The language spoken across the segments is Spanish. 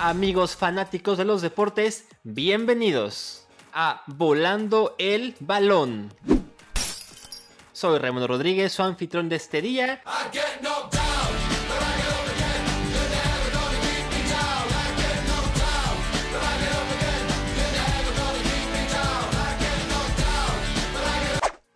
Amigos fanáticos de los deportes, bienvenidos a Volando el Balón. Soy Raimundo Rodríguez, su anfitrión de este día.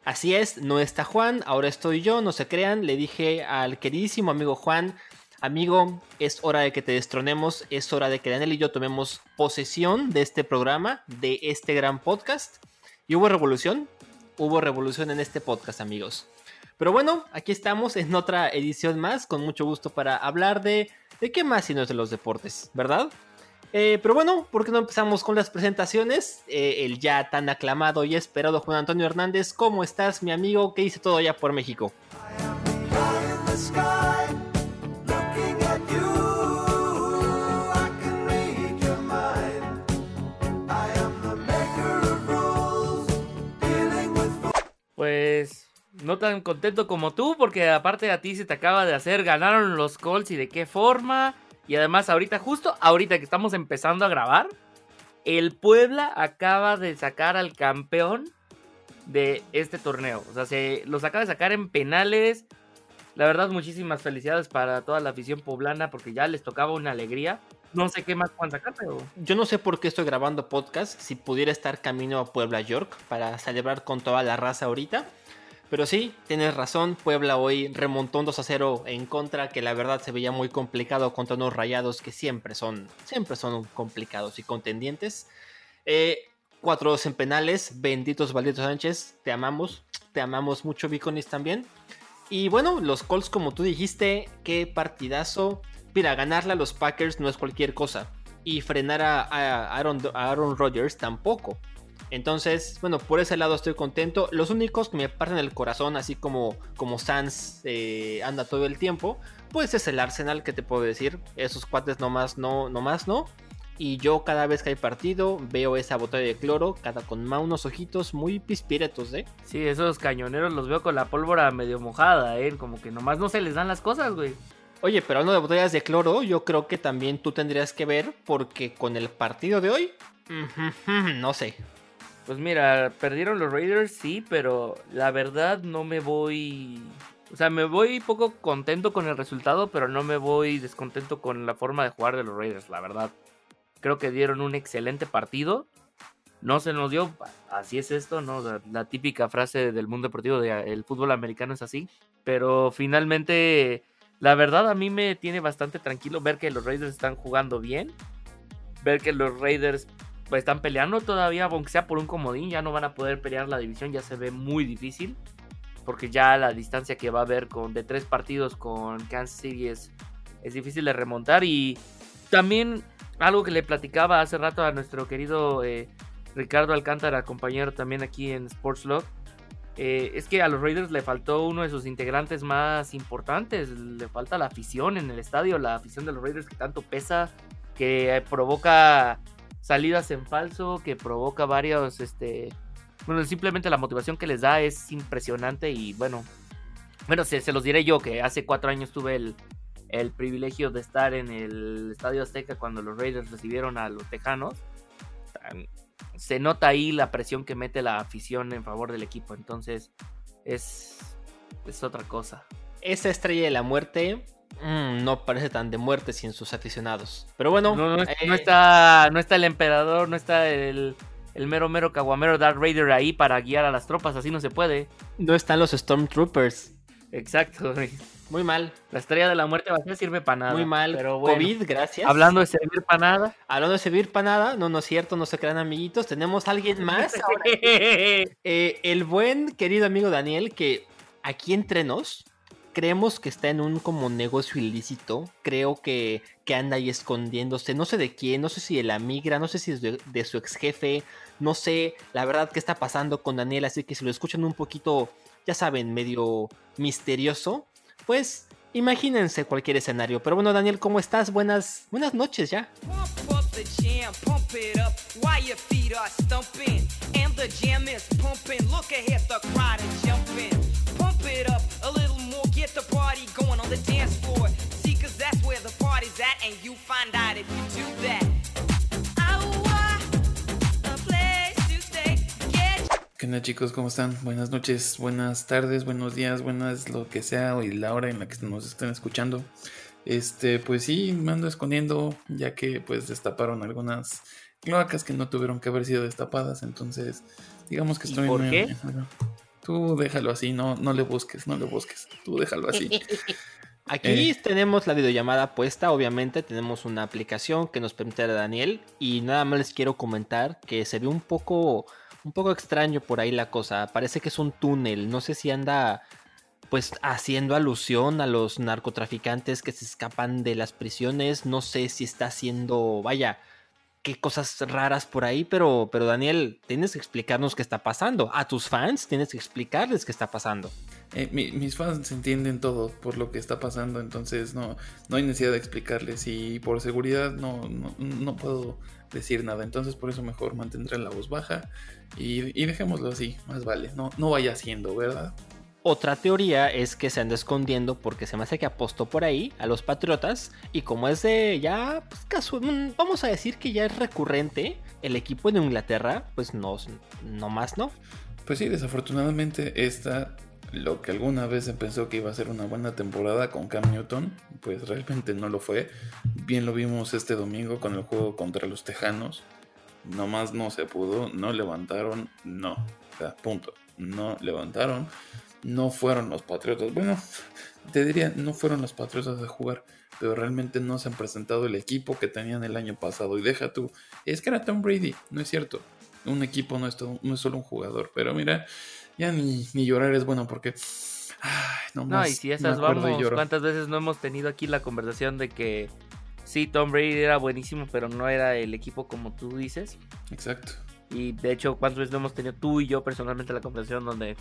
Así es, no está Juan, ahora estoy yo, no se crean, le dije al queridísimo amigo Juan, amigo, es hora de que te destronemos, es hora de que Daniel y yo tomemos posesión de este programa, de este gran podcast. Y hubo revolución, hubo revolución en este podcast, amigos. Pero bueno, aquí estamos en otra edición más, con mucho gusto para hablar de, de qué más si no es de los deportes, ¿verdad? Eh, pero bueno, ¿por qué no empezamos con las presentaciones? Eh, el ya tan aclamado y esperado Juan Antonio Hernández, ¿cómo estás, mi amigo? ¿Qué dice todo allá por México? Pues no tan contento como tú, porque aparte a ti se te acaba de hacer, ganaron los Colts y de qué forma. Y además, ahorita, justo ahorita que estamos empezando a grabar, el Puebla acaba de sacar al campeón de este torneo. O sea, se los acaba de sacar en penales. La verdad, muchísimas felicidades para toda la afición poblana porque ya les tocaba una alegría. No sé qué más puedan sacar, pero. Yo no sé por qué estoy grabando podcast. Si pudiera estar camino a Puebla, York, para celebrar con toda la raza ahorita. Pero sí, tienes razón, Puebla hoy remontó un 2 a 0 en contra, que la verdad se veía muy complicado contra unos rayados que siempre son, siempre son complicados y contendientes. 4-2 eh, en penales, benditos Valdito Sánchez, te amamos, te amamos mucho Viconis también. Y bueno, los Colts como tú dijiste, qué partidazo. Mira, ganarle a los Packers no es cualquier cosa. Y frenar a, Aaron, Rodgers tampoco. Entonces, bueno, por ese lado estoy contento. Los únicos que me parten el corazón, así como, como Sans eh, anda todo el tiempo, pues es el Arsenal, que te puedo decir. Esos cuates nomás no, nomás no. Y yo cada vez que hay partido veo esa botella de cloro, cada con más unos ojitos muy pispiretos, ¿eh? Sí, esos cañoneros los veo con la pólvora medio mojada, ¿eh? Como que nomás no se les dan las cosas, güey. Oye, pero hablando de botellas de cloro, yo creo que también tú tendrías que ver, porque con el partido de hoy, no sé. Pues mira, perdieron los Raiders, sí, pero la verdad no me voy... O sea, me voy poco contento con el resultado, pero no me voy descontento con la forma de jugar de los Raiders, la verdad. Creo que dieron un excelente partido. No se nos dio, así es esto, ¿no? La, típica frase del mundo deportivo de el fútbol americano es así. Pero finalmente, la verdad a mí me tiene bastante tranquilo ver que los Raiders están jugando bien. Ver que los Raiders pues, están peleando todavía, aunque sea por un comodín, ya no van a poder pelear la división, ya se ve muy difícil, porque ya la distancia que va a haber con, de tres partidos con Kansas City es, es difícil de remontar y también algo que le platicaba hace rato a nuestro querido eh, Ricardo Alcántara, compañero también aquí en Sports Log, eh, es que a los Raiders le faltó uno de sus integrantes más importantes, le falta la afición en el estadio, la afición de los Raiders que tanto pesa, que provoca salidas en falso que provoca varios, este, bueno, simplemente la motivación que les da es impresionante y bueno, bueno, se, los diré yo que hace cuatro años tuve el, el, privilegio de estar en el Estadio Azteca cuando los Raiders recibieron a los Tejanos. Se nota ahí la presión que mete la afición en favor del equipo, entonces es, es otra cosa. Esa estrella de la muerte Mm, no parece tan de muerte sin sus aficionados. Pero bueno. No, eh, está, no está el emperador, no está el, el mero mero caguamero Darth Raider ahí para guiar a las tropas, así no se puede. No están los Stormtroopers. Exacto. Muy mal. La estrella de la muerte vacía sirve para nada. Muy mal. Pero COVID, gracias. Hablando de servir para nada. Hablando de servir para nada, no, no es cierto, no se crean amiguitos. Tenemos a alguien más. Eh, el buen querido amigo Daniel, que aquí entre nos, creemos que está en un como negocio ilícito. Creo que, que anda ahí escondiéndose. No sé de quién, no sé si de la migra, no sé si es de, su ex jefe. No sé la verdad qué está pasando con Daniel. Así que si lo escuchan un poquito, ya saben, medio misterioso, pues imagínense cualquier escenario. Pero bueno, Daniel, ¿cómo estás? Buenas, buenas noches ya. cause that's where the party's at, and you find out if you do that. ¿Qué onda chicos? ¿Cómo están? Buenas noches, buenas tardes, buenos días, buenas lo que sea y la hora en la que nos estén escuchando. Este, pues sí, me ando escondiendo ya que pues destaparon algunas cloacas que no tuvieron que haber sido destapadas, entonces digamos que estoy... ¿Y ¿Por qué? tú déjalo así, no, no le busques, no le busques, tú déjalo así. Aquí eh. tenemos la videollamada puesta, obviamente tenemos una aplicación que nos permite a Daniel y nada más les quiero comentar que se ve un poco un poco extraño por ahí la cosa. Parece que es un túnel. No sé si anda pues haciendo alusión a los narcotraficantes que se escapan de las prisiones. No sé si está haciendo, vaya, qué cosas raras por ahí, pero, pero Daniel, tienes que explicarnos qué está pasando. A tus fans tienes que explicarles qué está pasando. Eh, mis fans entienden todo por lo que está pasando, entonces no, no hay necesidad de explicarles y por seguridad no, no, no puedo decir nada. Entonces por eso mejor mantendré la voz baja y, dejémoslo así, más vale. No, no vaya siendo, ¿verdad? Otra teoría es que se anda escondiendo porque se me hace que apostó por ahí a los Patriotas y como es de ya, pues mm, vamos a decir que ya es recurrente el equipo de Inglaterra, pues no, no más, ¿no? Pues sí, desafortunadamente esta, lo que alguna vez se pensó que iba a ser una buena temporada con Cam Newton, pues realmente no lo fue. Bien lo vimos este domingo con el juego contra los Tejanos nomás no se pudo, no levantaron, no. O sea, punto. No levantaron, no fueron los Patriotas. Bueno, te diría, no fueron los Patriotas a jugar, pero realmente no se han presentado el equipo que tenían el año pasado. Y deja tú, es que era Tom Brady, no es cierto. Un equipo no es, no es solo un jugador, pero mira, ya ni, ni llorar es bueno porque... no, no, y si esas vamos, ¿cuántas veces no hemos tenido aquí la conversación de que sí, Tom Brady era buenísimo, pero no era el equipo como tú dices. Exacto. Y de hecho, ¿cuántas veces no hemos tenido tú y yo personalmente la conversación donde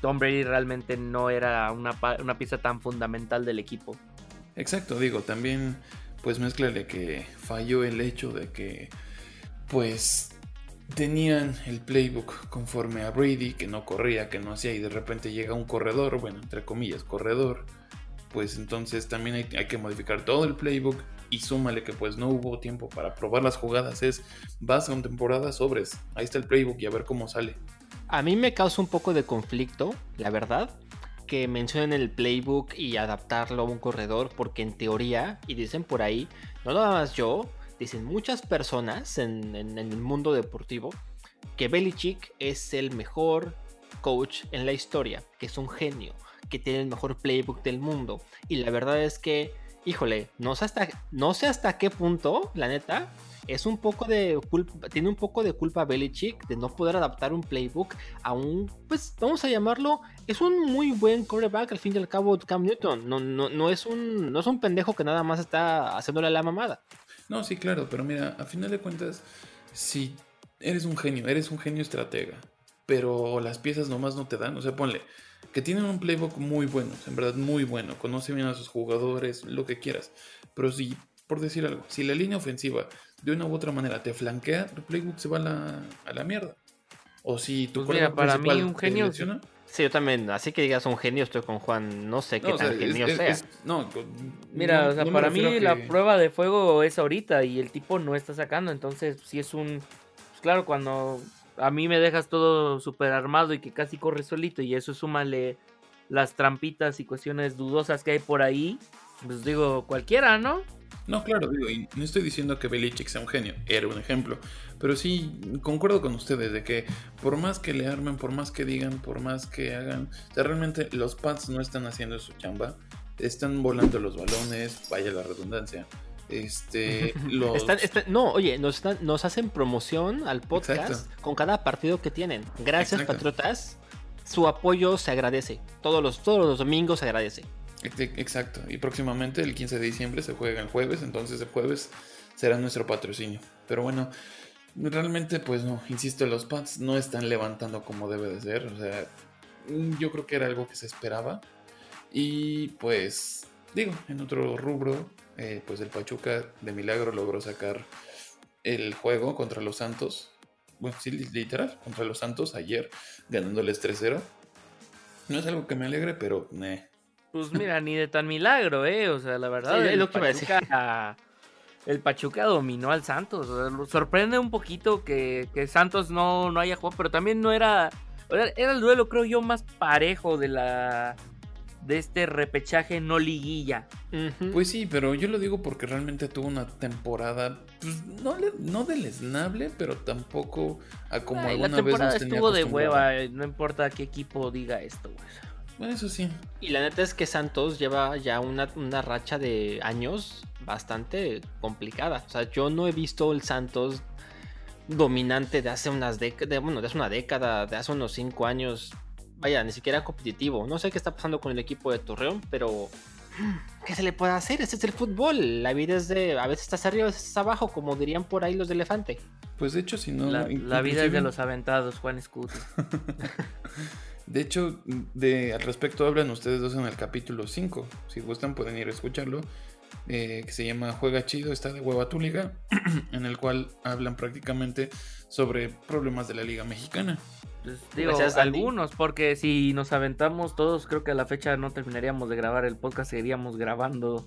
Tom Brady realmente no era una, una pieza tan fundamental del equipo? Exacto, digo, también pues mezclale que falló el hecho de que pues tenían el playbook conforme a Brady, que no corría, que no hacía y de repente llega un corredor, bueno, entre comillas, corredor, pues entonces también hay, hay que modificar todo el playbook y súmale que pues no hubo tiempo para probar las jugadas, es vas a una temporada sobres, ahí está el playbook y a ver cómo sale. A mí me causa un poco de conflicto, la verdad, que mencionen el playbook y adaptarlo a un corredor, porque en teoría, y dicen por ahí, no nada más yo, dicen muchas personas en, el mundo deportivo, que Belichick es el mejor coach en la historia, que es un genio, que tiene el mejor playbook del mundo. Y la verdad es que híjole, no sé hasta, no sé hasta qué punto, la neta, es un poco de culpa, tiene un poco de culpa Belichick de no poder adaptar un playbook a un, pues vamos a llamarlo, es un muy buen quarterback al fin y al cabo Cam Newton, no, no, no, es, un, no es un pendejo que nada más está haciéndole la mamada. No, sí, claro, pero mira, a final de cuentas, si eres un genio, eres un genio estratega, pero las piezas nomás no te dan, o sea, ponle, que tienen un playbook muy bueno, en verdad muy bueno, conoce bien a sus jugadores, lo que quieras. Pero si, por decir algo, si la línea ofensiva de una u otra manera te flanquea, tu playbook se va a la, a la mierda. O si tu pues mira, para mí un genio... Sí, yo también, así que digas un genio, estoy con Juan, no sé qué tan genio sea. no, Mira, o sea, para mí la prueba de fuego es ahorita y el tipo no está sacando, entonces si es un... Pues claro, cuando a mí me dejas todo súper armado y que casi corre solito y eso súmale las trampitas y cuestiones dudosas que hay por ahí, pues digo, cualquiera, ¿no? No, claro, digo, y no estoy diciendo que Belichick sea un genio, era un ejemplo, pero sí concuerdo con ustedes de que por más que le armen, por más que digan, por más que hagan, realmente los Pats no están haciendo su chamba, están volando los balones, vaya la redundancia, este, no, oye, nos, nos hacen promoción al podcast con cada partido que tienen. Gracias, Patriotas. Su apoyo se agradece. Todos los, todos los domingos se agradece. Exacto. Y próximamente, el 15 de diciembre, se juega el jueves. Entonces, el jueves será nuestro patrocinio. Pero bueno, realmente, pues no, insisto, los Pats no están levantando como debe de ser. O sea, yo creo que era algo que se esperaba. Y pues, digo, en otro rubro, eh, pues el Pachuca de milagro logró sacar el juego contra los Santos. Bueno, sí, literal, contra los Santos ayer, ganándoles 3-0. No es algo que me alegre, pero Pues mira, ni de tan milagro, ¿eh? O sea, la verdad, Sí, es el, lo que. Pachuca, el Pachuca dominó al Santos. O sea, lo- sorprende un poquito que, que Santos no, no haya jugado, pero también no era, era. Era el duelo, creo yo, más parejo de la. De este repechaje no liguilla. Pues sí, pero yo lo digo porque realmente tuvo una temporada, pues no, le- no deleznable, pero tampoco a como Ay, la alguna vez temporada tenía estuvo de hueva, eh, no importa qué equipo diga esto, güey. Bueno, Eso sí. Y la neta es que Santos lleva ya una, una racha de años bastante complicada. O sea, yo no he visto el Santos dominante de hace unas décadas, bueno, de hace una década, de hace unos cinco años. Vaya, ni siquiera competitivo. No sé qué está pasando con el equipo de Torreón, pero ¿qué se le puede hacer? Este es el fútbol. La vida es de, a veces estás arriba, a veces estás abajo, como dirían por ahí los de elefante. Pues de hecho, si no... la, vida es de los aventados, Juan Escuti. De hecho, de, al respecto hablan ustedes dos en el capítulo 5. Si gustan pueden ir a escucharlo. eh, que se llama Juega Chido, está de hueva tu liga. en el cual hablan prácticamente sobre problemas de la liga mexicana. Pues, digo, Gracias, algunos, porque si nos aventamos todos, creo que a la fecha no terminaríamos de grabar el podcast, seguiríamos grabando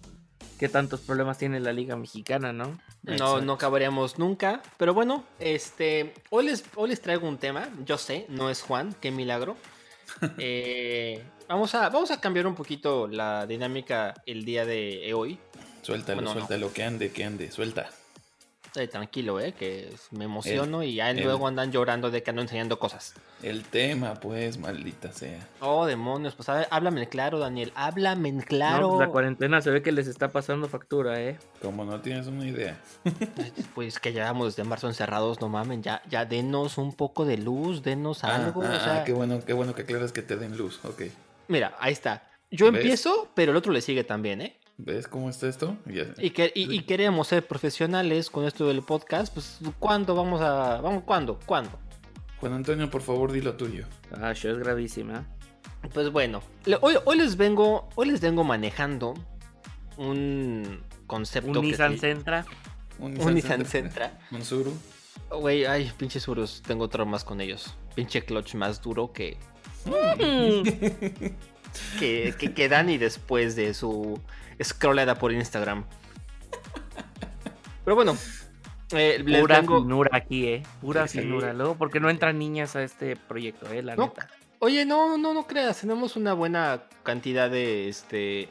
qué tantos problemas tiene la Liga Mexicana, ¿no? No, Exacto. no acabaríamos nunca. Pero bueno, este. Hoy les, hoy les traigo un tema. Yo sé, no es Juan, qué milagro. Eh, vamos, a, vamos a cambiar un poquito la dinámica el día de hoy. Suéltalo, Bueno, no. suéltalo, que ande, que ande, suelta. Eh, tranquilo, eh, que me emociono y ya el- luego andan llorando de que ando enseñando cosas. El tema, pues, maldita sea. Oh, demonios, pues háblame en claro, Daniel. Háblame en No, claro. pues, la cuarentena se ve que les está pasando factura, ¿eh? Como no tienes una idea. Pues que llevamos desde marzo encerrados, no mamen, ya, ya denos un poco de luz, denos Ah, algo. ah, o sea, ah, qué bueno, qué bueno que aclaras que te den luz. Ok. Mira, ahí está. Yo ¿Ves? empiezo, pero el otro le sigue también, ¿eh? ¿Ves cómo está esto? Y, que, y, y queremos ser profesionales con esto del podcast, pues ¿cuándo vamos a... Vamos, ¿Cuándo? ¿Cuándo? Juan Antonio, por favor, di lo tuyo. Ah, show es gravísima. Pues bueno, le- hoy, hoy les vengo hoy les vengo manejando un concepto Un Nissan se- Sentra. Un Nissan Sentra. Un Suru. Güey, ay, pinches suros, tengo traumas con ellos. Pinche clutch más duro que que, que, que Dani después de su scrollada por Instagram. Pero bueno, eh, les Pura vengo- finura aquí, ¿eh? Pura Sí. finura. Luego, porque no entran niñas a este proyecto, ¿eh? La No, neta. Oye, no, no, no creas, tenemos una buena cantidad de, este,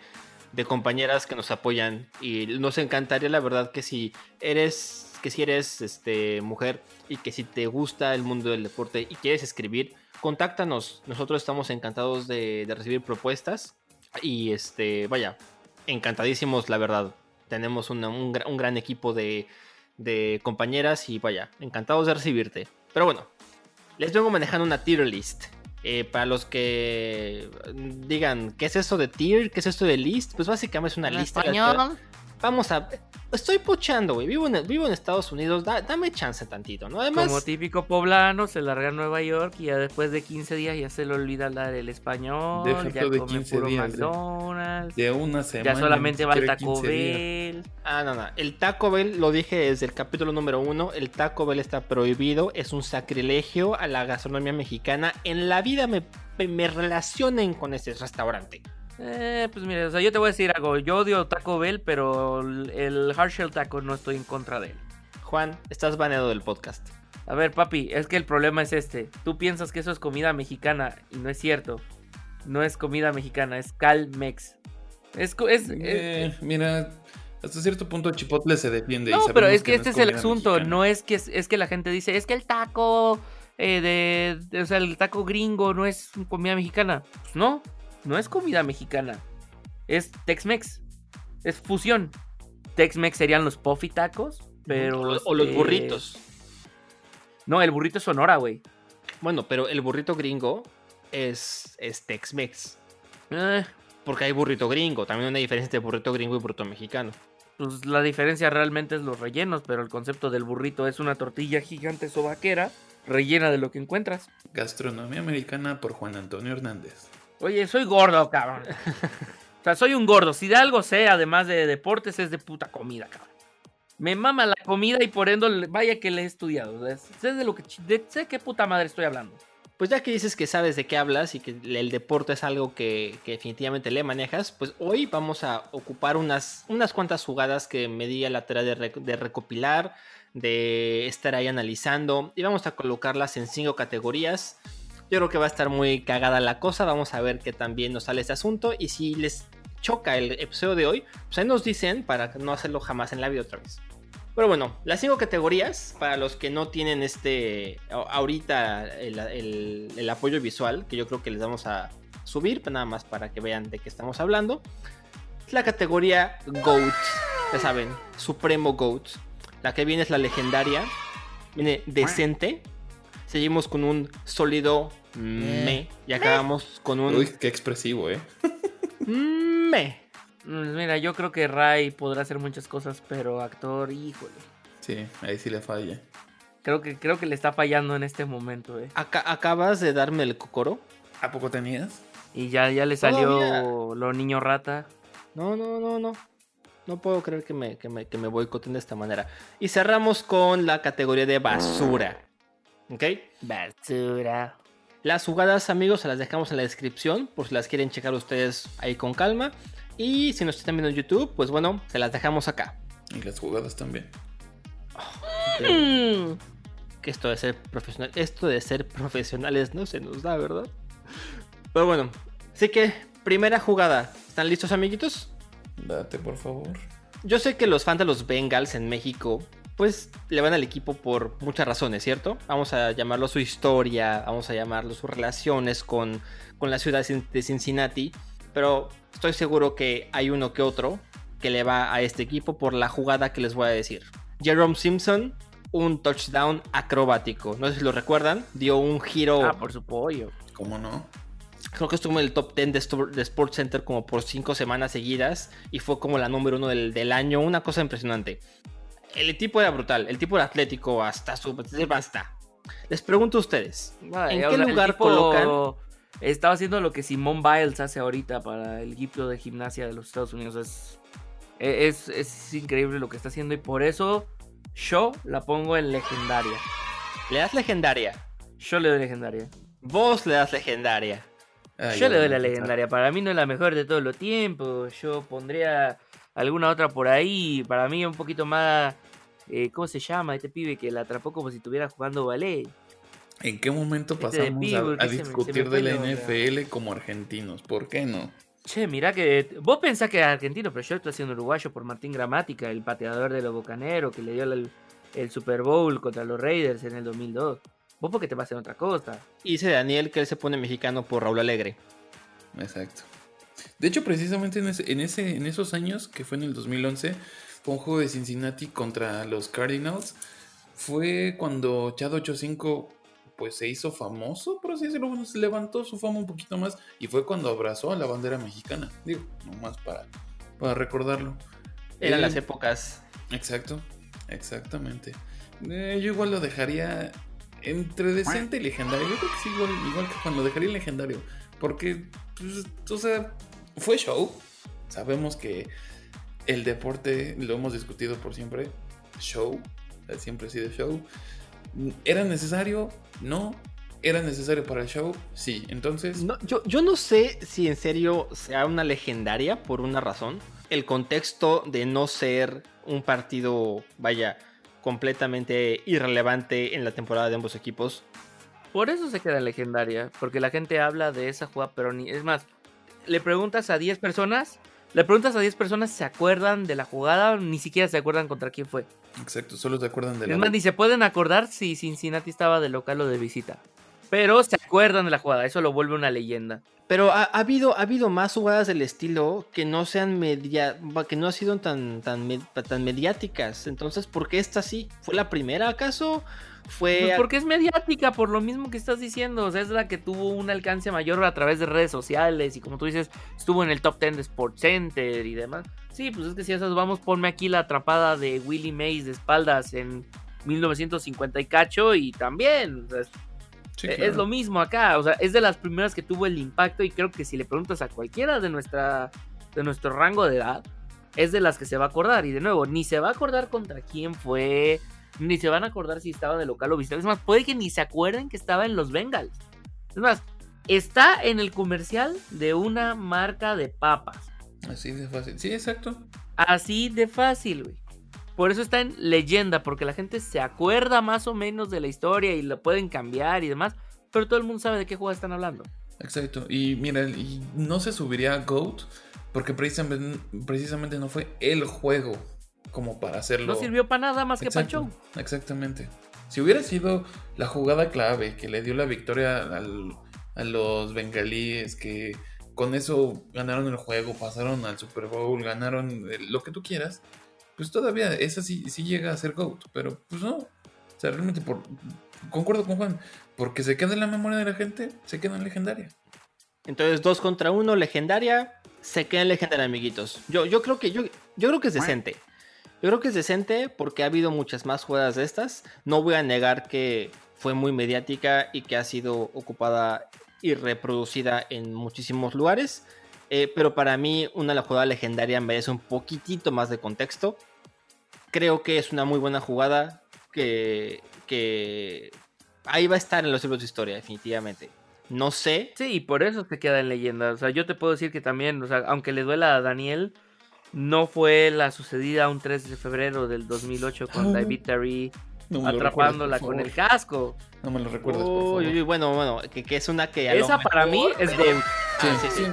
de compañeras que nos apoyan y nos encantaría, la verdad, que si eres, que si eres, este, mujer y que si te gusta el mundo del deporte y quieres escribir, contáctanos. Nosotros estamos encantados de, de recibir propuestas y, este, vaya, encantadísimos, la verdad. Tenemos una- un, gra- un gran equipo de, de compañeras y, vaya, encantados de recibirte. Pero bueno, les vengo manejando una tier list. Eh, para los que mm, digan, ¿qué es eso de tier? ¿Qué es esto de list? Pues básicamente es una En lista. español. Vamos a. Estoy puchando, güey. Vivo en, vivo en Estados Unidos. da- dame chance tantito, ¿no? Además. Como típico poblano, se larga a Nueva York y ya después de 15 días ya se le olvida hablar el español. Deja ya de come 15 puro días, de- McDonald's. De una semana. ya solamente va al Taco 15 días. Bell. Ah, no, no. El Taco Bell, lo dije desde el capítulo número uno. El Taco Bell está prohibido. Es un sacrilegio a la gastronomía mexicana. En la vida me, me relacionen con ese restaurante. Eh, pues mira, o sea, yo te voy a decir algo. Yo odio Taco Bell, pero el el Hardshell Taco no estoy en contra de él. Juan, estás baneado del podcast. A ver, papi, es que el problema es este. Tú piensas que eso es comida mexicana y no es cierto. No es comida mexicana, es Calmex. Es, co- es, es- Eh, mira, hasta cierto punto Chipotle se defiende. y No, pero es que, este es el asunto. mexicana. No es que es que la gente dice, es que el taco eh, de, de- o sea, el taco gringo no es comida mexicana. Pues no, no es comida mexicana. Es Tex-Mex. Es fusión. Tex-Mex serían los puffy tacos, pero o, o los este, burritos. No, el burrito es Sonora, güey. Bueno, pero el burrito gringo es, es Tex-Mex. Eh, Porque hay burrito gringo. También hay una diferencia entre burrito gringo y burrito mexicano. pues la diferencia realmente es los rellenos, pero el concepto del burrito es una tortilla gigante sobaquera rellena de lo que encuentras. Gastronomía americana por Juan Antonio Hernández. Oye, soy gordo, cabrón. O sea, soy un gordo. Si de algo sé, además de deportes, es de puta comida, cabrón. Me mama la comida y por ende, vaya que le he estudiado. Sé de lo que de- sé qué puta madre estoy hablando. pues ya que dices que sabes de qué hablas y que el deporte es algo que, que definitivamente le manejas, pues hoy vamos a ocupar unas, unas cuantas jugadas que me di a la tarea de, rec- de recopilar, de estar ahí analizando y vamos a colocarlas en cinco categorías. Yo creo que va a estar muy cagada la cosa, vamos a ver qué también nos sale este asunto y si les choca el episodio de hoy, pues ahí nos dicen para no hacerlo jamás en la vida otra vez. Pero bueno, las cinco categorías, para los que no tienen este ahorita el, el- el apoyo visual, que yo creo que les vamos a subir, pues nada más para que vean de qué estamos hablando. La categoría GOAT, ya saben, Supremo GOAT. La que viene es la legendaria, viene decente. Seguimos con un sólido me y acabamos con un Uy, qué expresivo, ¿eh? me. Mm, Mira, yo creo que Ray podrá hacer muchas cosas, pero actor, híjole. Sí, ahí sí le falla. Creo que, creo que le está fallando en este momento, eh. Aca- acabas de darme el cocoro. ¿A poco tenías? Y ya, ya le salió Todavía. lo niño rata. No, no, no, no. No puedo creer que me, que me, que me boicoten de esta manera. Y cerramos con la categoría de basura. ¿Ok? Basura. Las jugadas, amigos, se las dejamos en la descripción por si las quieren checar ustedes ahí con calma. Y si nos están viendo en YouTube, pues bueno, se las dejamos acá. Y las jugadas también. Mm. Que esto de ser profesional, esto de ser profesionales no se nos da, ¿verdad? Pero bueno, así que primera jugada. ¿Están listos, amiguitos? Date, por favor. Yo sé que los fans de los Bengals en México, pues le van al equipo por muchas razones, ¿cierto? Vamos a llamarlo su historia, vamos a llamarlo sus relaciones con, con la ciudad de Cincinnati, pero estoy seguro que hay uno que otro que le va a este equipo por la jugada que les voy a decir. Jerome Simpson, un touchdown acrobático, no sé si lo recuerdan, dio un giro, Ah, por su pollo. ¿Cómo no? creo que estuvo en el top 10 de, Sports Center como por 5 semanas seguidas y fue como la número uno del, del año, una cosa impresionante. El tipo era brutal, el tipo era atlético hasta su basta. Les pregunto a ustedes, ¿en qué lugar colocan? Estaba haciendo lo que Simone Biles hace ahorita para el equipo de gimnasia de los Estados Unidos. Es, es, es increíble lo que está haciendo y por eso yo la pongo en legendaria. Le das legendaria, Yo le doy legendaria. vos le das legendaria. Yo le doy la legendaria. Para mí no es la mejor de todos los tiempos. Yo pondría alguna otra por ahí. Para mí un poquito más... eh, ¿Cómo se llama este pibe que la atrapó como si estuviera jugando ballet? ¿En qué momento Este de pasamos a, me- discutir de la. NFL como argentinos? ¿Por qué no? Che, mirá que vos pensás que es argentino, pero yo estoy haciendo uruguayo por Martín Gramática, el pateador de los Bocaneros que le dio el, el Super Bowl contra los Raiders en el 2002. Vos porque te vas en otra cosa. Y dice Daniel que él se pone mexicano por Raúl Alegre. Exacto. De hecho, precisamente en, ese, en, ese, en esos años, que fue en el 2011, fue un juego de Cincinnati contra los Cardinals. Fue cuando Chad 85 pues se hizo famoso, por así decirlo, bueno, se levantó su fama un poquito más y fue cuando abrazó a la bandera mexicana. Digo, nomás para, para recordarlo. Eran Eh, las épocas. Exacto, exactamente. Eh, yo igual lo dejaría entre decente y legendario. Yo creo que sí, igual, igual que cuando dejaría el legendario. Porque, pues, o sea, fue show. Sabemos que el deporte, lo hemos discutido por siempre, show. siempre ha sido show. ¿Era necesario? No. ¿Era necesario para el show? Sí. Entonces, No, yo, yo no sé si en serio sea una legendaria por una razón. El contexto de no ser un partido, vaya, completamente irrelevante en la temporada de ambos equipos. Por eso se queda legendaria, porque la gente habla de esa jugada, pero ni. Es más, le preguntas a 10 personas, le preguntas a 10 personas si se acuerdan de la jugada, ni siquiera se acuerdan contra quién fue. exacto, solo se acuerdan de la. Es más, ni se pueden acordar si Cincinnati estaba de local o de visita. Pero se acuerdan de la jugada, eso lo vuelve una leyenda. Pero ha, ha habido, ha habido más jugadas del estilo que no sean media, que no han sido tan, tan, tan mediáticas. Entonces, ¿por qué esta sí? ¿Fue la primera acaso? Fue. Pues porque es mediática, por lo mismo que estás diciendo. O sea, es la que tuvo un alcance mayor a través de redes sociales. Y como tú dices, estuvo en el top 10 de Sports Center y demás. Sí, pues es que si esas vamos, ponme aquí la atrapada de Willie Mays de espaldas en 1950 y cacho. Y también, o sea, es, claro. lo mismo acá. O sea, es de las primeras que tuvo el impacto. Y creo que si le preguntas a cualquiera de nuestra de nuestro rango de edad, es de las que se va a acordar. Y de nuevo, ni se va a acordar contra quién fue, ni se van a acordar si estaba de local o visitante. Es más, puede que ni se acuerden que estaba en los Bengals. Es más, está en el comercial de una marca de papas. Así de fácil. Sí, exacto. Así de fácil, güey. Por eso está en leyenda, porque la gente se acuerda más o menos de la historia y lo pueden cambiar y demás, pero todo el mundo sabe de qué juego están hablando. Exacto. Y mira, no se subiría a GOAT porque precisamente, precisamente no fue el juego como para hacerlo. No sirvió para nada más que para el show. Exactamente. Si hubiera sido la jugada clave que le dio la victoria al- a los bengalíes, que con eso ganaron el juego, pasaron al Super Bowl, ganaron eh, lo que tú quieras, pues todavía esa sí, sí llega a ser GOAT. Pero pues no. O sea, realmente por, concuerdo con Juan. Porque se queda en la memoria de la gente, se queda en legendaria. Entonces, dos contra uno, legendaria. Se queda en legendaria, amiguitos. Yo, yo creo que yo, yo creo que es decente. Yo creo que es decente porque ha habido muchas más jugadas de estas. No voy a negar que fue muy mediática y que ha sido ocupada y reproducida en muchísimos lugares. Eh, pero para mí, una de las jugadas legendarias merece un poquitito más de contexto. Creo que es una muy buena jugada que, que ahí va a estar en los libros de historia, definitivamente. No sé Sí, y por eso se queda en leyenda. O sea, yo te puedo decir que también, o sea, aunque le duela a Daniel, no fue la sucedida un 3 de febrero del 2008 con Ah. David Terry No atrapándola recuerdes, con el casco. No me lo recuerdas, por Uy, favor. uy, uy, bueno, bueno, que, que es una que a lo Esa para mí es Ah, GOAT. Sí, sí, sí. sí.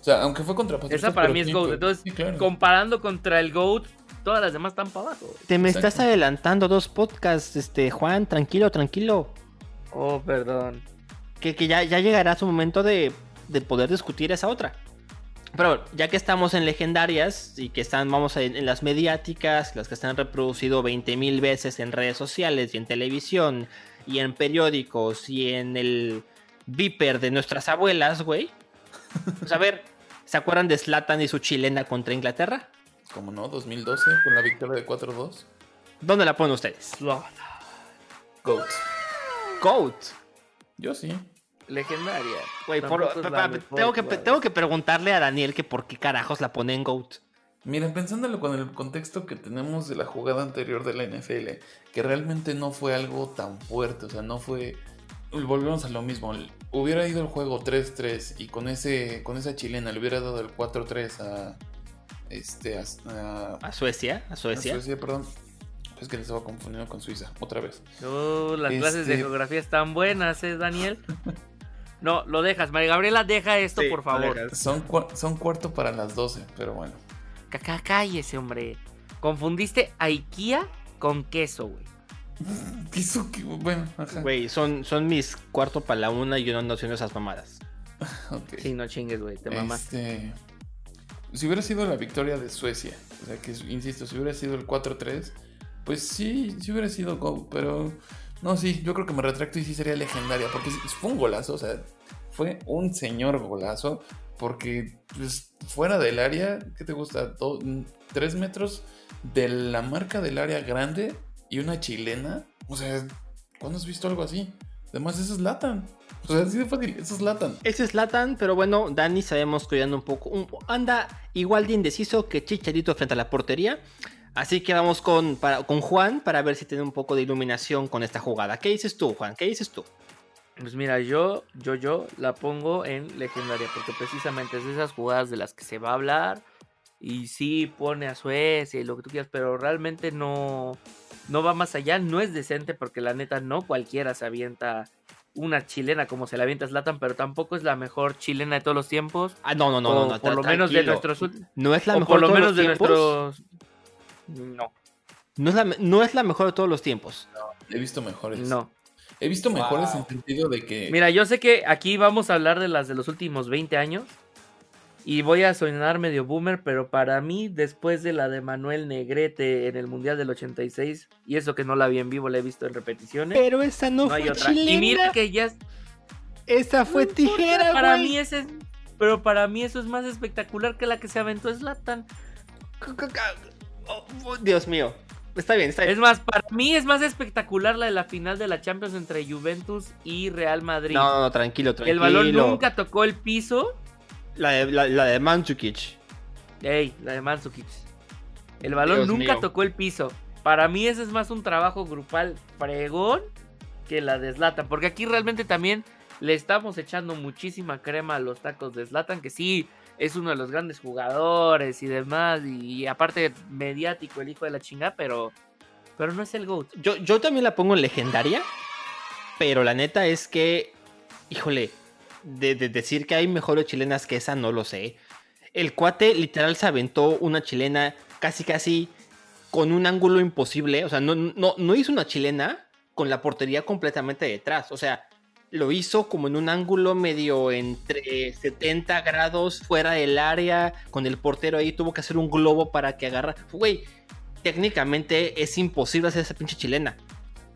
O sea, aunque fue contra Patriotas, Esa para pero mí es sí, GOAT. pero- Entonces, sí, claro. comparando contra el GOAT, todas las demás están para abajo. Te me Exacto. estás adelantando dos podcasts, este Juan, tranquilo, tranquilo. Oh, perdón. Que, que ya, ya llegará su momento de, de poder discutir esa otra. Pero ya que estamos en legendarias y que están, vamos a en, en las mediáticas, las que están reproducido 20.000 veces en redes sociales y en televisión y en periódicos y en el viper de nuestras abuelas, güey. Pues a ver, ¿se acuerdan de Slatan y su chilena contra Inglaterra? Como no, 2012, con la victoria de 4-2. ¿Dónde la ponen ustedes? GOAT. GOAT. Yo sí. Legendaria. Güey, tengo, que, tengo que preguntarle a Daniel que por qué carajos la pone en GOAT. Mira, pensándolo con el contexto que tenemos de la jugada anterior de la NFL, que realmente no fue algo tan fuerte, o sea, no fue... Volvemos a lo mismo, hubiera ido el juego 3-3 y con, ese, con esa chilena le hubiera dado el 4-3 a... Este, a, a- A Suecia, a a Suecia. Suecia, perdón. Es que les estaba confundiendo con Suiza, otra vez. Oh, las clases de Este- geografía están buenas, ¿eh, Daniel? No, lo dejas. María Gabriela, deja esto, Sí, por favor. Son, son cuarto para las 12, pero bueno. Caca, cállese, hombre. Confundiste a IKEA con queso, güey. ¿Qué hizo? ¿Qué? Bueno, ajá. Güey, son, son mis cuarto para la una y yo no ando haciendo esas mamadas. ok. Sí, no chingues, güey. Te mamaste. Este, si hubiera sido la victoria de Suecia, o sea que, insisto, si hubiera sido el 4-3, pues sí, sí hubiera sido Go, pero no, sí, yo creo que me retracto y sí sería legendaria, porque fue un golazo, o sea, fue un señor golazo, porque pues, fuera del área, ¿qué te gusta? Tres metros de la marca del área grande y una chilena, o sea, ¿cuándo has visto algo así? Además, eso es Latan. O sea, así de fácil, eso es Latan. Ese es Latan, pero bueno, Dani sabemos que anda un poco. anda igual de indeciso que Chicharito frente a la portería. Así que vamos con, para- con Juan para ver si tiene un poco de iluminación con esta jugada. ¿Qué dices tú, Juan? ¿Qué dices tú? Pues mira, yo, yo, yo la pongo en legendaria, porque precisamente es de esas jugadas de las que se va a hablar. Y sí pone a Suecia y lo que tú quieras, pero realmente no, no va más allá. No es decente porque la neta no cualquiera se avienta una chilena como se la avienta Slatan, pero tampoco es la mejor chilena de todos los tiempos. Ah, no, no, no, no, no. por lo menos de nuestros No es la mejor por lo menos de nuestros no No es, la, no es la mejor de todos los tiempos. He visto mejores. no He visto mejores en sentido de que. Mira, yo sé que aquí vamos a hablar de las de los últimos 20 años. Y voy a sonar medio boomer, pero para mí, después de la de Manuel Negrete en el Mundial del 86, y eso que no la vi en vivo, la he visto en repeticiones, Pero esa no, no hay fue otra. chilena. Y mira que ya es- Esa fue no tijera, para güey. mí ese es- pero para mí eso es más espectacular que la que se aventó Zlatan. Oh, oh, Dios mío. Está bien, está bien. Es más, para mí es más espectacular la de la final de la Champions entre Juventus y Real Madrid. No, no, tranquilo, tranquilo. el balón nunca tocó el piso. La de, la, la de Mandzukic. Ey, la de Mandzukic. El balón Dios nunca mío. tocó el piso. Para mí ese es más un trabajo grupal fregón que la de Zlatan. Porque aquí realmente también le estamos echando muchísima crema a los tacos de Zlatan, que sí, es uno de los grandes jugadores y demás, y, aparte mediático el hijo de la chinga, pero, pero no es el GOAT. Yo, yo también la pongo en legendaria, pero la neta es que, híjole, de, de decir que hay mejores chilenas que esa, no lo sé. El cuate literal se aventó una chilena casi casi con un ángulo imposible. O sea, no, no, no hizo una chilena con la portería completamente detrás. O sea, lo hizo como en un ángulo medio entre 70 grados fuera del área, con el portero ahí, tuvo que hacer un globo para que agarra. Güey, técnicamente es imposible hacer esa pinche chilena.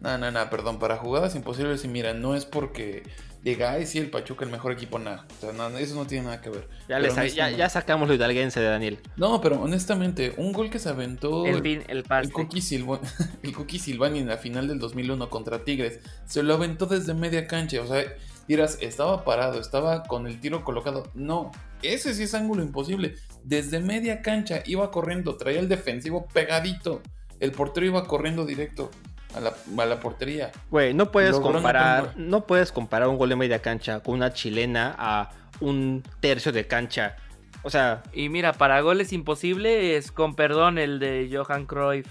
No, no, no, perdón, para jugadas imposibles y mira, no es porque diga, ay, sí, el Pachuca el mejor equipo, nada. O sea, eso no tiene nada que ver. Ya, sacamos lo hidalguense de Daniel. No, pero honestamente, un gol que se aventó El, el el. Cookie, Silva- el Cookie Silvani en la final del 2001 contra Tigres, se lo aventó desde media cancha. O sea, dirás, estaba parado, estaba con el tiro colocado. No, ese sí es ángulo imposible. Desde media cancha iba corriendo, traía el defensivo pegadito. El portero iba corriendo directo a la, a la portería. Güey, no puedes Logró comparar, no puedes comparar un gol de media cancha con una chilena a un tercio de cancha. O sea, Y mira, para goles imposibles, con perdón, el de Johan Cruyff,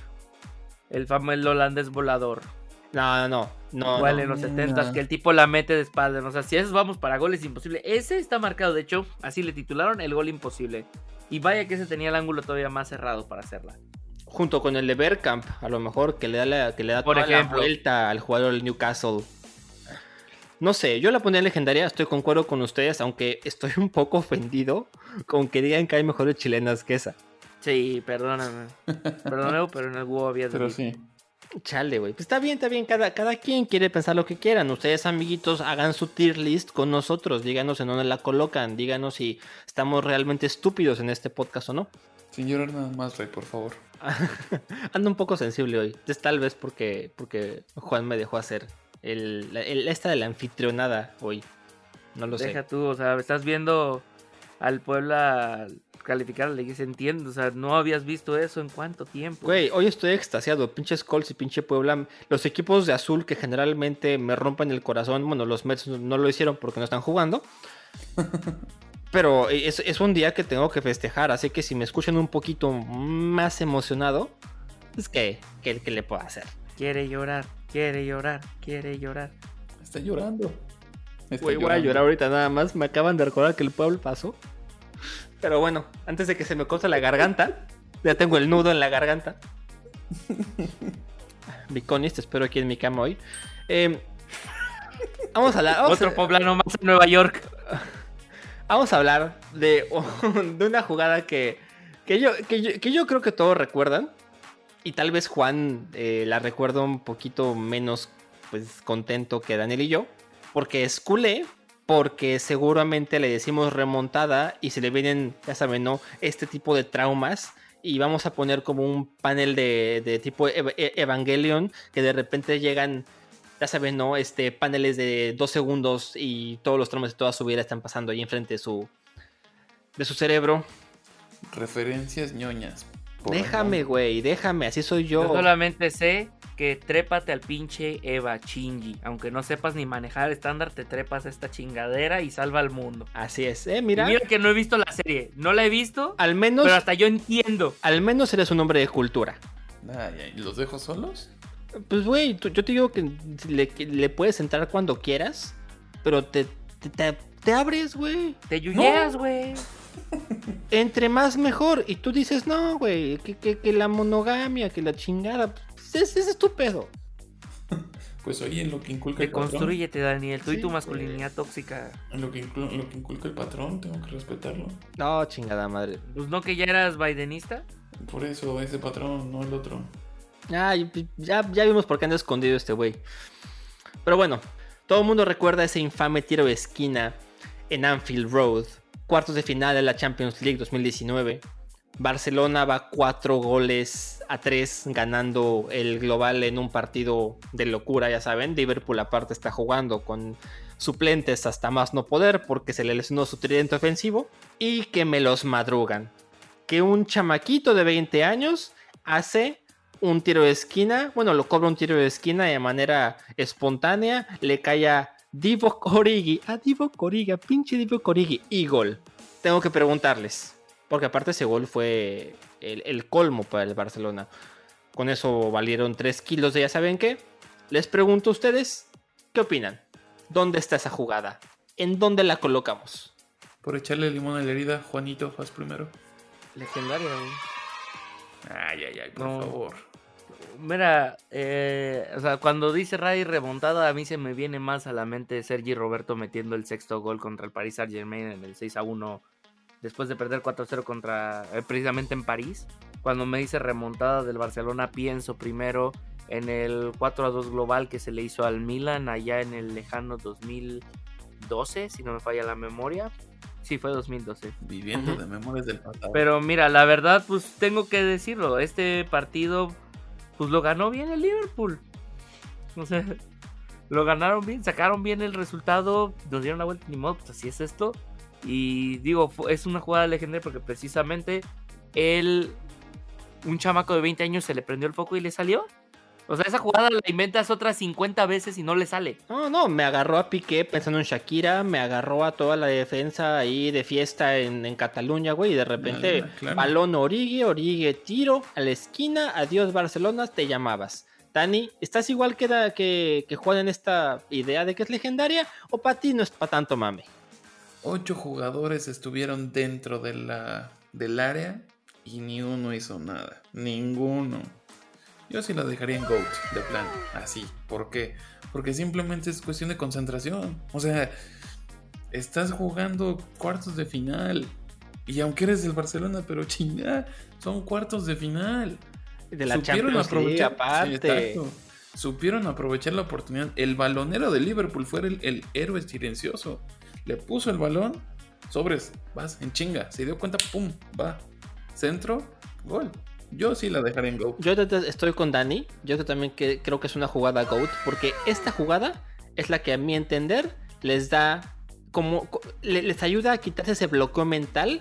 el famoso holandés volador. no, no, no. no, Igual no. en los no. 70 que el tipo la mete de espalda. O sea, si esos vamos para goles imposibles, ese está marcado. De hecho, así le titularon el gol imposible. Y vaya que ese tenía el ángulo todavía más cerrado para hacerla. Junto con el de Bergkamp, a lo mejor que le da, la, que le da Por toda ejemplo. la vuelta al jugador del Newcastle. No sé, yo la ponía legendaria, estoy concuerdo con ustedes, aunque estoy un poco ofendido con que digan que hay mejores chilenas que esa. Sí, perdóname. Perdóname, pero en el huevo había Pero sí. Chale, güey. Pues está bien, está bien. Cada, cada quien quiere pensar lo que quieran. Ustedes, amiguitos, hagan su tier list con nosotros. Díganos en dónde la colocan. Díganos si estamos realmente estúpidos en este podcast o no. Sin llorar nada más, Rey, por favor. Ando un poco sensible hoy. Es tal vez porque, porque Juan me dejó hacer el, esta de la anfitrionada hoy. No lo Deja sé. tú, o sea, estás viendo al Puebla calificar a la Liga, se entiende. O sea, no habías visto eso en cuánto tiempo. Güey, hoy estoy extasiado. Pinches Colts y pinche Puebla. Los equipos de azul que generalmente me rompen el corazón. Bueno, los Mets no- no lo hicieron porque no están jugando. Pero es, es un día que tengo que festejar. Así que si me escuchan un poquito más emocionado, es que, que, que le puedo hacer. Quiere llorar, quiere llorar, quiere llorar. Está llorando. Está voy a llorar ahorita nada más. Me acaban de recordar que el pueblo pasó. Pero bueno, antes de que se me corte la garganta, ya tengo el nudo en la garganta. Viconis, te espero aquí en mi cama hoy. Eh, vamos a hablar. Vamos Otro a- poblano más en Nueva York. Vamos a hablar de, una jugada que, que, yo, que, yo, creo que todos recuerdan. Y tal vez Juan eh, la recuerda un poquito menos pues, contento que Daniel y yo. Porque es culé. Porque seguramente le decimos remontada y se le vienen, ya saben, ¿no? Este tipo de traumas. Y vamos a poner como un panel de, de tipo E- Evangelion. Que de repente llegan ya saben, ¿no? Este, paneles de dos segundos y todos los traumas de toda su vida están pasando ahí enfrente de su, de su cerebro. Referencias ñoñas. Déjame, güey, déjame, así soy Yo yo. solamente sé que trépate al pinche Eva Chingy. Aunque no sepas ni manejar estándar, te trepas a esta chingadera y salva al mundo. Así es, eh, Y mira, Mira, que no he visto la serie. No la he visto, al menos, pero hasta yo entiendo. al menos eres un hombre de cultura. Ay, ay, ¿Los dejo solos? Pues, güey, yo te digo que le, que le puedes entrar cuando quieras, pero te, te, te- te abres, güey. Te yuyeas, güey. Entre más mejor. Y tú dices, no, güey, que, que- que la monogamia, que la chingada. Pues ese es estúpido. Pues oye, en lo que inculca el patrón. Deconstrúyete, Daniel. Tú y tu masculinidad tóxica. En lo que, inclu- en lo que inculca el patrón, tengo que respetarlo. No, chingada madre. Pues no que ya eras bidenista. Por eso, ese patrón, no el otro. Pues, ya, ya vimos por qué anda escondido este güey. Pero bueno, todo el mundo recuerda ese infame tiro de esquina en Anfield Road, cuartos de final de la Champions League 2019. Barcelona va cuatro goles a tres ganando el global en un partido de locura, ya saben. Liverpool aparte está jugando con suplentes hasta más no poder porque se le lesionó su tridente ofensivo y que me los madrugan. Que un chamaquito de 20 años hace un tiro de esquina, bueno, lo cobra un tiro de esquina de manera espontánea, le cae a Divo Origi, a Divo Origi, a pinche Divo Origi y gol. Tengo que preguntarles, porque aparte ese gol fue el, el colmo para el Barcelona. Con eso valieron 3 kilos de ya saben qué. Les pregunto a ustedes, ¿qué opinan? ¿Dónde está esa jugada? ¿En dónde la colocamos? Por echarle limón a la herida, Juanito, vas primero. Legendaria, güey. Ay, ay, ay, por No. favor. Mira, eh, o sea, cuando dice Ray remontada, a mí se me viene más a la mente Sergi Roberto metiendo el sexto gol contra el Paris Saint Germain en el 6 a 1 después de perder 4-0 contra eh, precisamente en París. Cuando me dice remontada del Barcelona, pienso primero en el 4 a 2 global que se le hizo al Milan allá en el lejano 2012, si no me falla la memoria. Sí, fue 2012. Viviendo de memorias del pasado. Pero mira, la verdad, pues tengo que decirlo. Este partido, pues lo ganó bien el Liverpool. O sea, lo ganaron bien, sacaron bien el resultado, nos dieron la vuelta, ni modo, pues así es esto. Y digo, es una jugada legendaria porque precisamente él, un chamaco de 20 años, se le prendió el foco y le salió. O sea, esa jugada la inventas otras 50 veces y no le sale. No, no, me agarró a Piqué pensando en Shakira, me agarró a toda la defensa ahí de fiesta en, en Cataluña, güey, y de repente Ah, claro. balón Origue, Origue, tiro a la esquina, adiós Barcelona, te llamabas. Dani, ¿estás igual que, da- que, que Juan en esta idea de que es legendaria o para ti no es para tanto mame? Ocho jugadores estuvieron dentro de la, del área y ni uno hizo nada. Ninguno. Yo sí la dejaría en GOAT, de plan, así. ¿Por qué? Porque simplemente es cuestión de concentración. O sea, estás jugando cuartos de final. Y aunque eres del Barcelona, pero chinga, son cuartos de final. De la Champions League, aparte. Sí. Supieron aprovechar la oportunidad. El balonero de Liverpool fue el, el héroe silencioso. Le puso el balón, sobres, vas en chinga. Se dio cuenta, pum, va. Centro, gol. Yo sí la dejaré en go. Yo estoy con Dani. Yo también que- creo que es una jugada GOAT. Porque esta jugada es la que a mi entender les da como... co- le- les ayuda a quitarse ese bloqueo mental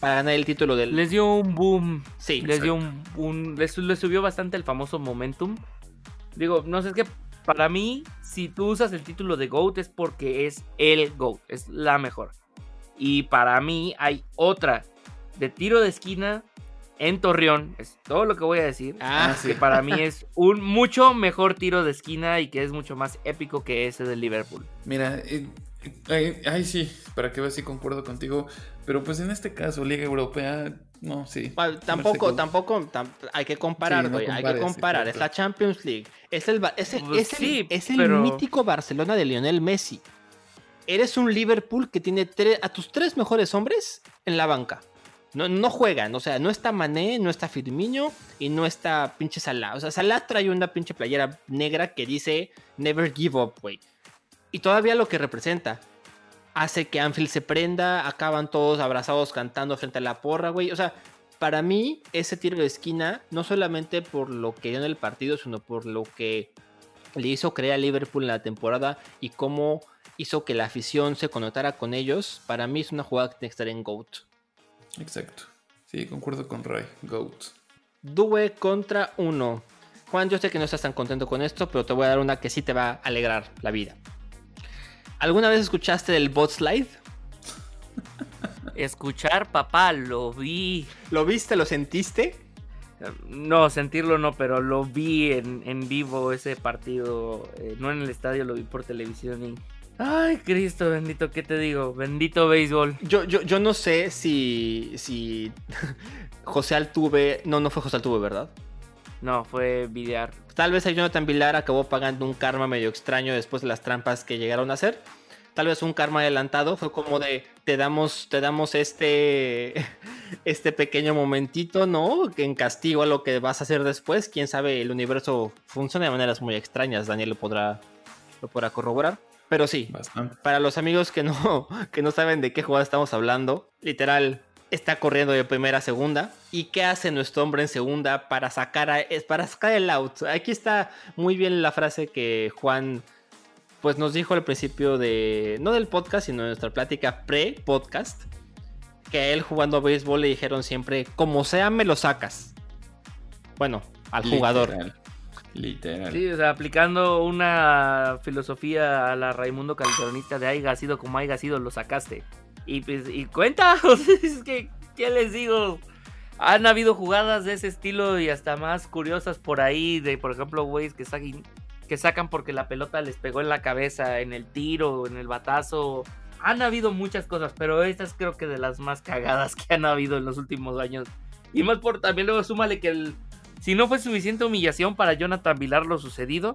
para ganar el título del... Les dio un boom. Sí, les dio un, un- les, les subió bastante el famoso momentum. Digo, no sé, es que para mí, si tú usas el título de GOAT es porque es el GOAT, es la mejor. Y para mí hay otra de tiro de esquina en Torreón, es todo lo que voy a decir. Ah, sí. Que para mí es un mucho mejor tiro de esquina y que es mucho más épico que ese del Liverpool. Mira, eh, eh, ay, sí, para que veas si concuerdo contigo. Pero pues en este caso, Liga Europea, no, sí. Tampoco, tampoco, tam- hay que comparar, Sí, no güey, hay que comparar. Es la Champions League. Es el, es el, Pues es el- sí, es el pero- mítico Barcelona de Lionel Messi. Eres un Liverpool que tiene a tus tres mejores hombres en la banca. No, no juegan, o sea, no está Mané, no está Firmino y no está pinche Salah. O sea, Salah trae una pinche playera negra que dice Never Give Up, güey. Y todavía lo que representa hace que Anfield se prenda, acaban todos abrazados cantando frente a la porra, güey. O sea, para mí ese tiro de esquina, no solamente por lo que dio en el partido, sino por lo que le hizo creer a Liverpool en la temporada y cómo hizo que la afición se conectara con ellos, para mí es una jugada que tiene que estar en GOAT. Exacto. Sí, concuerdo con Ray. GOAT. Due contra uno. Juan, yo sé que no estás tan contento con esto, pero te voy a dar una que sí te va a alegrar la vida. ¿Alguna vez escuchaste del bot slide? Escuchar, papá, lo vi. ¿Lo viste? ¿Lo sentiste? No, sentirlo no, pero lo vi en, en vivo ese partido, eh, no en el estadio, lo vi por televisión y... Ay, Cristo bendito, ¿qué te digo? Bendito béisbol. Yo, yo, yo no sé si, si José Altuve... No, no fue José Altuve, ¿verdad? No, fue videar. Tal vez a Jonathan Villar acabó pagando un karma medio extraño después de las trampas que llegaron a hacer. Tal vez un karma adelantado. Fue como de te damos, te damos este, este pequeño momentito, ¿no? En castigo a lo que vas a hacer después. Quién sabe, el universo funciona de maneras muy extrañas. Daniel lo podrá, lo podrá corroborar. Pero sí, Bastante. para los amigos que no, que no saben de qué jugada estamos hablando, literal, está corriendo de primera a segunda. ¿Y qué hace nuestro hombre en segunda para sacar, a- para sacar el out? Aquí está muy bien la frase que Juan pues nos dijo al principio de, no del podcast, sino de nuestra plática pre-podcast, que a él jugando béisbol le dijeron siempre, como sea me lo sacas. Bueno, al jugador. Literal. Sí, o sea, aplicando una filosofía a la Raimundo Calderonista de haya sido como haya sido, lo sacaste. Y pues, y cuenta, es que, ¿qué les digo? Han habido jugadas de ese estilo y hasta más curiosas por ahí, de por ejemplo, güeyes que sacan porque la pelota les pegó en la cabeza, en el tiro, en el batazo. Han habido muchas cosas, pero estas creo que de las más cagadas que han habido en los últimos años. Y más por también luego súmale que el, si no fue suficiente humillación para Jonathan Vilar lo sucedido,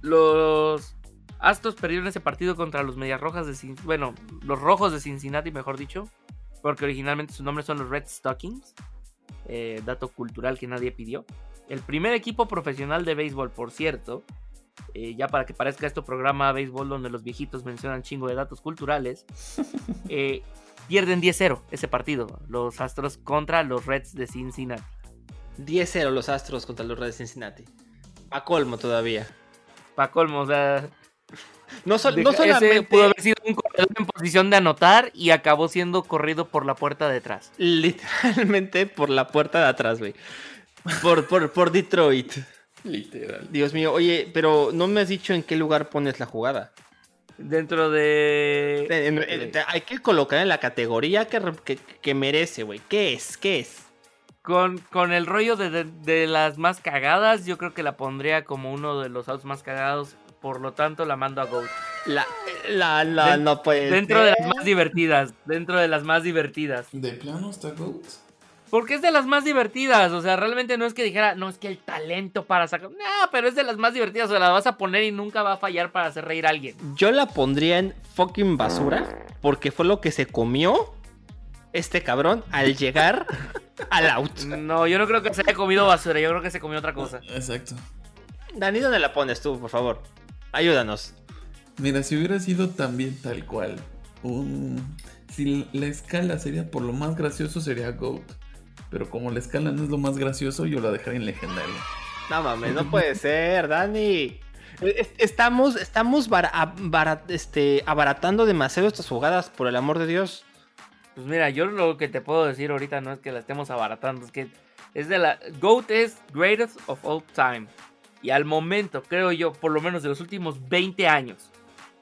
los Astros perdieron ese partido contra los Medias Rojas de Cin- bueno, los Rojos de Cincinnati, mejor dicho, porque originalmente sus nombres son los Red Stockings. eh, dato cultural que nadie pidió. El primer equipo profesional de béisbol, por cierto, eh, ya para que parezca esto programa béisbol donde los viejitos mencionan chingo de datos culturales, eh, pierden 10-0 ese partido, los Astros contra los Reds de Cincinnati. 10-0 los Astros contra los Reds de Cincinnati. A colmo todavía. Pa' colmo, o sea, No, sol- no ese solamente pudo haber sido un corredor en posición de anotar y acabó siendo corrido por la puerta de atrás. literalmente por la puerta de atrás, güey. Por, por, por Detroit. Literal. Dios mío, oye, pero no me has dicho en qué lugar pones la jugada. Dentro de... En- en- te- hay que colocar en la categoría que, que merece, güey. ¿Qué es? ¿Qué es? Con, con el rollo de, de- de las más cagadas, yo creo que la pondría como uno de los outs más cagados. Por lo tanto, la mando a Goat. La, la, la, no puede Dentro de las más divertidas. Dentro de las más divertidas. ¿De plano está Goat? Porque es de las más divertidas. O sea, realmente no es que dijera, no, es que el talento para sacar. No, pero es de las más divertidas. O sea, la vas a poner y nunca va a fallar para hacer reír a alguien. Yo la pondría en fucking basura porque fue lo que se comió este cabrón al llegar al out. No, yo no creo que se haya comido basura. Yo creo que se comió otra cosa. Exacto. Dani, ¿dónde la pones tú, por favor? Ayúdanos. Mira, si hubiera sido también tal cual, un... si la escala sería por lo más gracioso, sería GOAT. Pero como la escala no es lo más gracioso, yo la dejaría en legendario. No mames, no puede ser, Dani. Es- Estamos, estamos este, abaratando demasiado estas jugadas, por el amor de Dios. Pues mira, yo lo que te puedo decir ahorita no es que la estemos abaratando, es que es de la. GOAT es greatest of all time. Y al momento, creo yo, por lo menos de los últimos 20 años,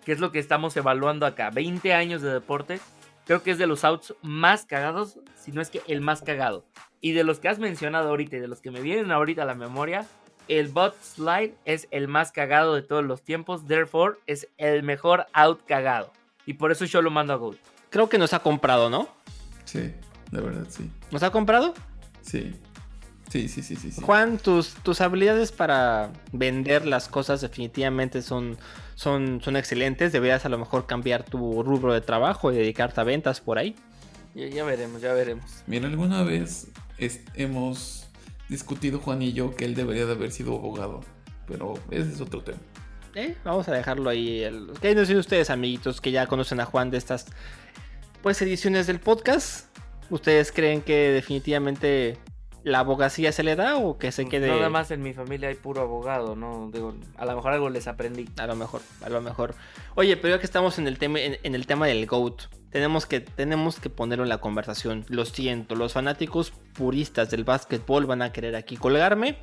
que es lo que estamos evaluando acá, 20 años de deporte, creo que es de los outs más cagados, si no es que el más cagado. Y de los que has mencionado ahorita y de los que me vienen ahorita a la memoria, el bot slide es el más cagado de todos los tiempos, therefore es el mejor out cagado. Y por eso yo lo mando a GOAT. Creo que nos ha comprado, ¿no? Sí, la verdad, sí. ¿Nos ha comprado? Sí. Sí, sí, sí, sí. sí. Juan, tus, tus habilidades para vender las cosas definitivamente son, son, son excelentes. Deberías a lo mejor cambiar tu rubro de trabajo y dedicarte a ventas por ahí. Ya, ya veremos, ya veremos. Mira, alguna vez es- hemos discutido Juan y yo que él debería de haber sido abogado. Pero ese es otro tema. Eh, vamos a dejarlo ahí. El- ¿Qué nos dicen ustedes, amiguitos, que ya conocen a Juan de estas pues ediciones del podcast? ¿Ustedes creen que definitivamente la abogacía se le da o que se quede? Nada más en mi familia hay puro abogado, ¿no? Digo, a lo mejor algo les aprendí. A lo mejor, a lo mejor. Oye, pero ya que estamos en el tema, en, en el tema del GOAT, tenemos que, tenemos que ponerlo en la conversación. Lo siento, los fanáticos puristas del básquetbol van a querer aquí colgarme.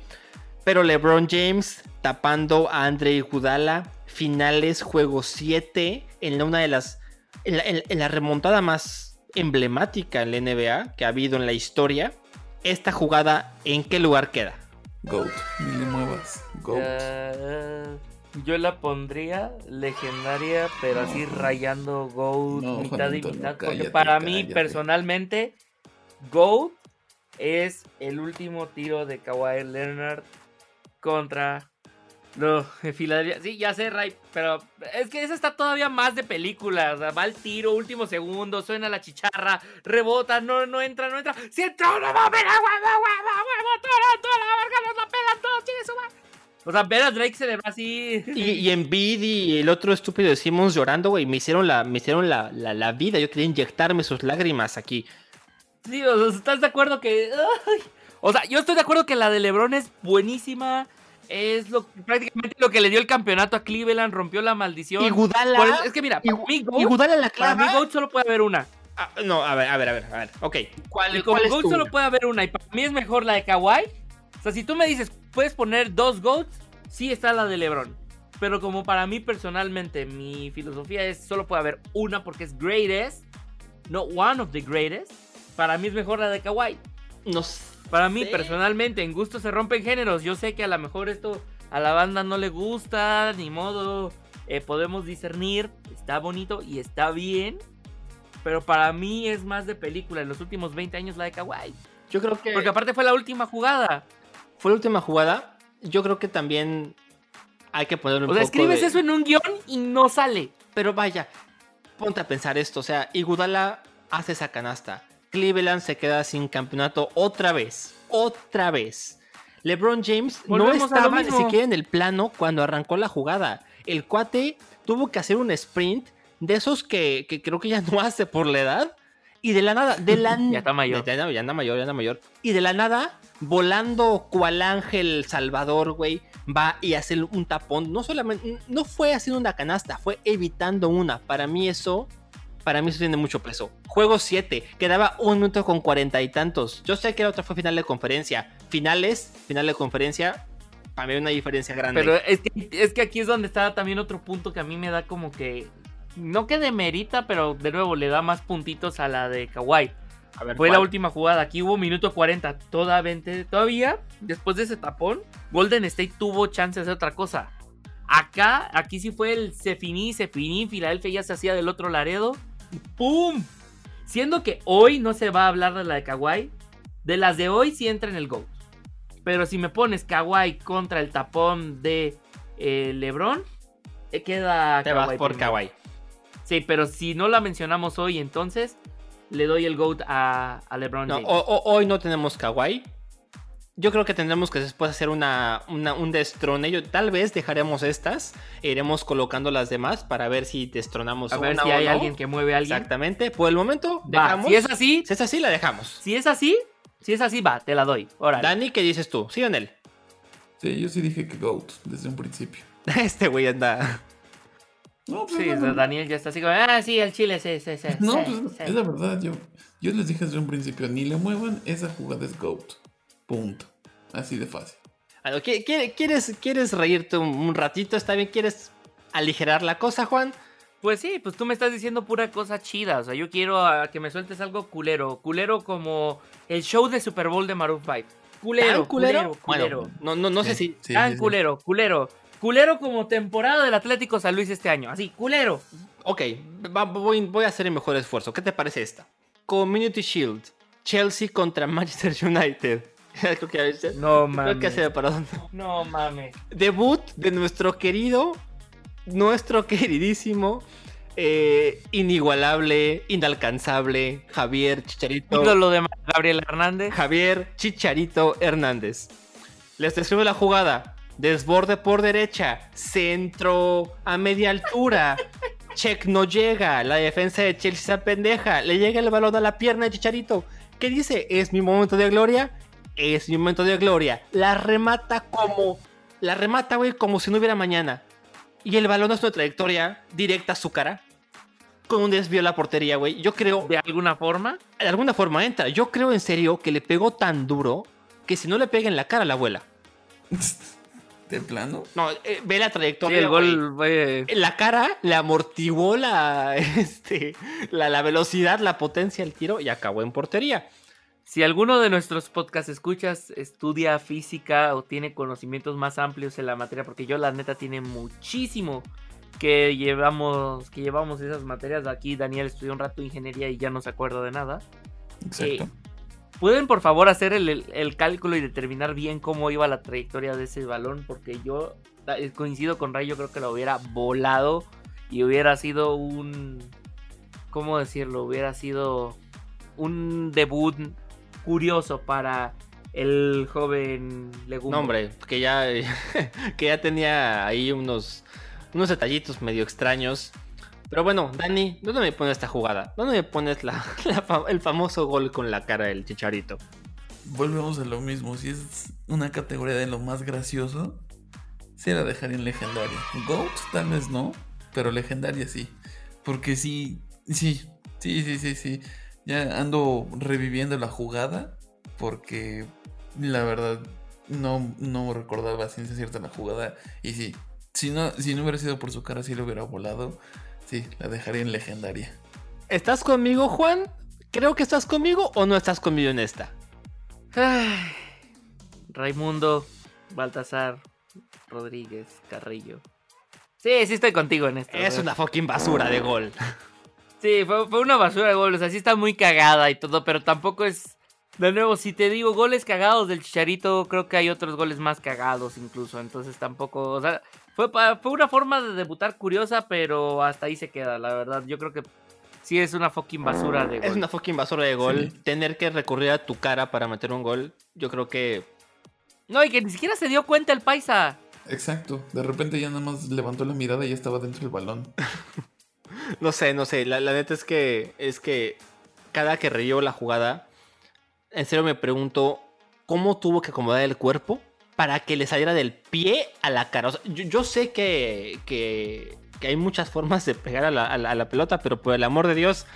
Pero LeBron James tapando a Andre Iguodala, finales, juego 7, en una de las. En la, en- en la remontada más emblemática en la NBA que ha habido en la historia. Esta jugada, ¿en qué lugar queda? Goat. Ni le muevas. Goat. Eh, yo la pondría legendaria, pero así rayando Goat No, mitad y mitad. Porque cállate, para mí, personalmente, Goat es el último tiro de Kawhi Leonard contra. No, en Filadelfia. Sí, ya sé, Ray, pero es que esa está todavía más de película. O sea, va al tiro, último segundo, suena la chicharra, rebota, no, no entra, no entra. ¡Si entró, no va a ver, huevo, huevo, huevo, toda la verga, nos la pelan todos, chingue su madre! O sea, ver a Drake se le va así. Y, y Embiid y el otro estúpido de Simmons llorando, güey, me hicieron la, me hicieron la, la, la vida. Yo quería inyectarme sus lágrimas aquí. Sí, o sea, ¿estás de acuerdo que.? ay? O sea, yo estoy de acuerdo que la de LeBron es buenísima. Es lo, prácticamente lo que le dio el campeonato a Cleveland, rompió la maldición. Y Gudala. Es que mira, para y, mí, y Goat, Gudala la para clava. mí Goat solo puede haber una. Ah, no, a ver, a ver, a ver, a ver. Ok. ¿Cuál, Y como cuál es Goat solo puede haber una. Y para mí es mejor la de Kawhi. O sea, si tú me dices, puedes poner dos Goats, sí está la de LeBron. Pero como para mí personalmente, mi filosofía es solo puede haber una porque es greatest, no one of the greatest. Para mí es mejor la de Kawhi. No Para mí Sí. personalmente, en gusto se rompen géneros. Yo sé que a lo mejor esto a la banda no le gusta, ni modo. eh, podemos discernir, está bonito y está bien. Pero para mí es más de película. En los últimos 20 años la de Kawhi. Yo creo que Porque aparte fue la última jugada. fue la última jugada. Yo creo que también hay que ponerle un O sea, escribes de- eso en un guion y no sale. Pero vaya, ponte a pensar esto. O sea, Iguodala hace esa canasta. Cleveland se queda sin campeonato otra vez. Otra vez. LeBron James Volvemos no estaba ni siquiera en el plano cuando arrancó la jugada. El cuate tuvo que hacer un sprint de esos que, que creo que ya no hace por la edad. Y de la nada, de la Ya está mayor. Ya, ya anda mayor, ya anda mayor. Y de la nada, volando cual ángel Salvador, güey, va y hace un tapón. No solamente, no fue haciendo una canasta, fue evitando una. Para mí eso, para mí eso tiene mucho peso. Juego 7, quedaba un minuto con cuarenta y tantos. Yo sé que la otra fue final de conferencia. Finales, final de conferencia, para mí hay una diferencia grande. Pero es que, es que aquí es donde está también otro punto que a mí me da como que. No que demerita, pero de nuevo le da más puntitos a la de Kawhi. a ver, Fue la ¿cuál? última jugada. Aquí hubo minuto 40. Todavía, todavía, después de ese tapón, Golden State tuvo chance de hacer otra cosa. Acá, aquí sí fue el se finí, se finí. Filadelfia ya se hacía del otro Laredo. ¡Pum! Siendo que hoy no se va a hablar de la de Kawhi. De las de hoy sí entra en el GOAT. Pero si me pones Kawhi contra el tapón de eh, LeBron, eh, queda Te vas Kawhi por primero. Kawhi. Sí, pero si no la mencionamos hoy, entonces le doy el GOAT a, a LeBron No, James. o- o- hoy no tenemos Kawhi. Yo creo que tendremos que después hacer una, una- un destrone. Yo, tal vez dejaremos estas e iremos colocando las demás para ver si destronamos a ver una si o hay no. alguien que mueve a alguien. Exactamente. Por el momento, Va, dejamos. si es así, Si es así, la dejamos. si es así, si es así, va, te la doy. Órale. Dani, ¿qué dices tú? ¿Sí o en él? Sí, yo sí dije que GOAT desde un principio. Este güey anda. No, pues Sí, es o la sea, verdad. Daniel ya está así como, ah, sí, el chile, sí, sí, sí. No, sí, pues sí". es la verdad. Yo, yo les dije desde un principio, ni le muevan, esa jugada es GOAT. Punto. Así de fácil. Ah, no, ¿qui- qui- ¿Quieres, ¿Quieres reírte un, ratito? ¿Está bien? ¿Quieres aligerar la cosa, Juan? Pues sí, pues tú me estás diciendo pura cosa chida. O sea, yo quiero que me sueltes algo culero. Culero como el show de Super Bowl de Maroon 5. Culero, ¿Tan culero? culero, culero. Bueno, no, no, no sé si. Sí, Tan sí, sí. culero, culero. Culero como temporada del Atlético San Luis este año. Así, culero. Ok, va- voy, voy a hacer el mejor esfuerzo. ¿Qué te parece esta? Community Shield. Chelsea contra Manchester United. Creo que, No creo que mames. se. No mames. Debut de nuestro querido, nuestro queridísimo, eh, inigualable, inalcanzable, Javier Chicharito. Ídolo de Gabriel Hernández. Javier Chicharito Hernández. Les describo la jugada. Desborde por derecha. Centro a media altura. Check no llega. La defensa de Chelsea se pendeja. Le llega el balón a la pierna de Chicharito. ¿Qué dice? ¿Es mi momento de gloria? Es mi momento de gloria. La remata como. La remata, güey, como si no hubiera mañana. Y el balón es una trayectoria directa a su cara. Con un desvío a la portería, güey. Yo creo De alguna forma. de alguna forma entra. Yo creo en serio que le pegó tan duro que si no le pega en la cara la abuela. ¿De plano? No, eh, ve la Sí, trayectoria. el güey. gol la cara le amortiguó la, este, la, la velocidad, la potencia del tiro y acabó en portería. Si alguno de nuestros podcast escuchas estudia física o tiene conocimientos más amplios en la materia, porque yo la neta tiene muchísimo que llevamos, que llevamos esas materias. Aquí Daniel estudió un rato ingeniería y ya no se acuerda de nada. Exacto. Eh, ¿Pueden por favor hacer el, el- el cálculo y determinar bien cómo iba la trayectoria de ese balón? Porque yo eh, coincido con Ray, yo creo que lo hubiera volado y hubiera sido un... ¿Cómo decirlo? Hubiera sido un debut curioso para el joven Legumbre. No, hombre, que ya, que ya tenía ahí unos, unos detallitos medio extraños. Pero bueno, Dani, ¿dónde me pones esta jugada? ¿Dónde me pones la, el famoso gol con la cara del chicharito? Volvemos a lo mismo. Si es una categoría de lo más gracioso, se la dejaría en legendaria. GOAT tal vez no, pero legendaria sí. Porque sí, sí, sí, sí, sí, sí. Ya ando reviviendo la jugada porque la verdad no, no recordaba ciencia cierta la jugada. Y sí, si no, si no hubiera sido por su cara, sí lo hubiera volado. Sí, la dejaría en legendaria. ¿Estás conmigo, Juan? Creo que estás conmigo o no estás conmigo en esta. Ay, Raimundo, Baltasar, Rodríguez, Carrillo. Sí, sí estoy contigo en esto. Es una fucking basura de gol. Sí, fue, fue una basura de goles. Así está muy cagada y todo, pero tampoco es. De nuevo, si te digo goles cagados del Chicharito, creo que hay otros goles más cagados incluso. Entonces tampoco. O sea, fue, una forma de debutar curiosa, pero hasta ahí se queda, la verdad. Yo creo que sí es una fucking basura de gol. Es una fucking basura de gol. Sí. Tener que recurrir a tu cara para meter un gol, yo creo que No, y que ni siquiera se dio cuenta el paisa. Exacto. De repente ya nada más levantó la mirada y ya estaba dentro del balón. No sé, no sé. La, neta es que es que cada que reyó la jugada, en serio me pregunto cómo tuvo que acomodar el cuerpo para que le saliera del pie a la cara. Yo, sé que, que, hay muchas formas de pegar a la, a la- pelota, pero por el amor de Dios,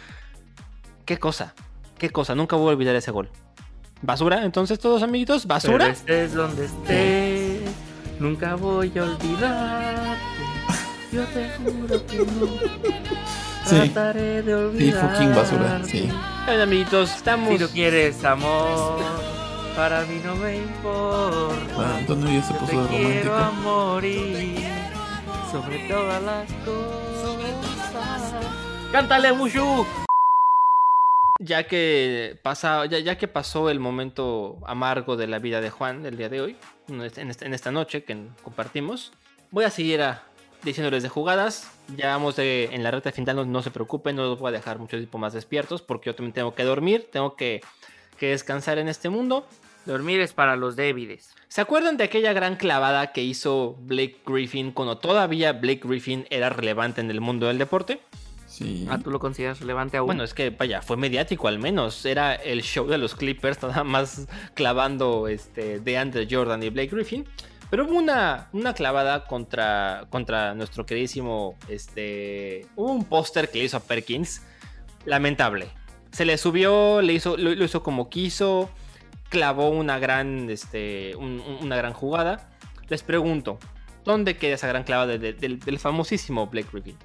qué cosa, qué cosa. Nunca voy a olvidar ese gol. ¿Basura? Entonces, todos amiguitos, Pero ¿basura? estés donde estés, nunca voy a olvidarte. Yo te juro que no. Sí. Trataré de Sí, olvidarte. fucking basura, sí. Bueno, amiguitos, estamos... Si no quieres amor, para mí no me importa. Ah, Antonio ya se Yo puso te de quiero a romántico. morir sobre todas las cosas. Cántale, Mushu. Ya que, pasa, ya, ya que pasó el momento amargo de la vida de Juan el día de hoy, en esta, en esta- en esta noche que compartimos, voy a seguir a- diciéndoles de jugadas. Ya vamos de- en la recta final, no, no se preocupen, no los voy a dejar mucho tiempo más despiertos porque yo también tengo que dormir, tengo que, que descansar en este mundo. Dormir es para los débiles. ¿Se acuerdan de aquella gran clavada que hizo Blake Griffin cuando todavía Blake Griffin era relevante en el mundo del deporte? Sí. Ah, ¿tú lo consideras relevante aún? Bueno, es que vaya, fue mediático al menos. Era el show de los Clippers, nada más clavando este, de Andre Jordan y Blake Griffin. Pero hubo una, una clavada contra, contra nuestro queridísimo. Este, hubo un póster que le hizo a Perkins. Lamentable. Se le subió, le hizo, lo, lo hizo como quiso. Clavó una gran, este, un- un- una gran jugada. Les pregunto, ¿dónde queda esa gran clavada de- de- del, del famosísimo Blake Griffin?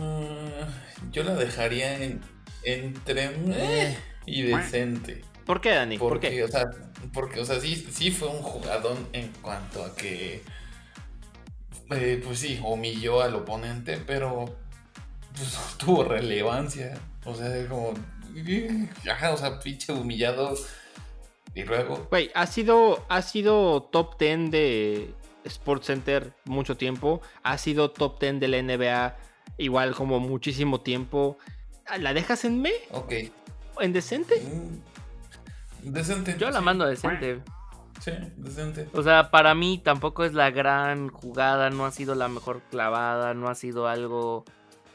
Ah, yo la dejaría en, entre eh, y decente. ¿Por qué, Dani? ¿Por Porque, qué? o sea, porque, o sea, sí, sí fue un jugadón en cuanto a que, eh, pues sí, humilló al oponente, pero pues, no tuvo relevancia. O sea, como, eh, ajá, o sea, pinche humillado. Y luego, Güey, ha sido, ha sido top 10 de Sports Center mucho tiempo. Ha sido top 10 de la NBA igual como muchísimo tiempo. ¿La dejas en me? ok. ¿En decente? mm, Decente. Yo la sí, mando decente. Sí, decente. O sea, para mí tampoco es la gran jugada, no ha sido la mejor clavada, no ha sido algo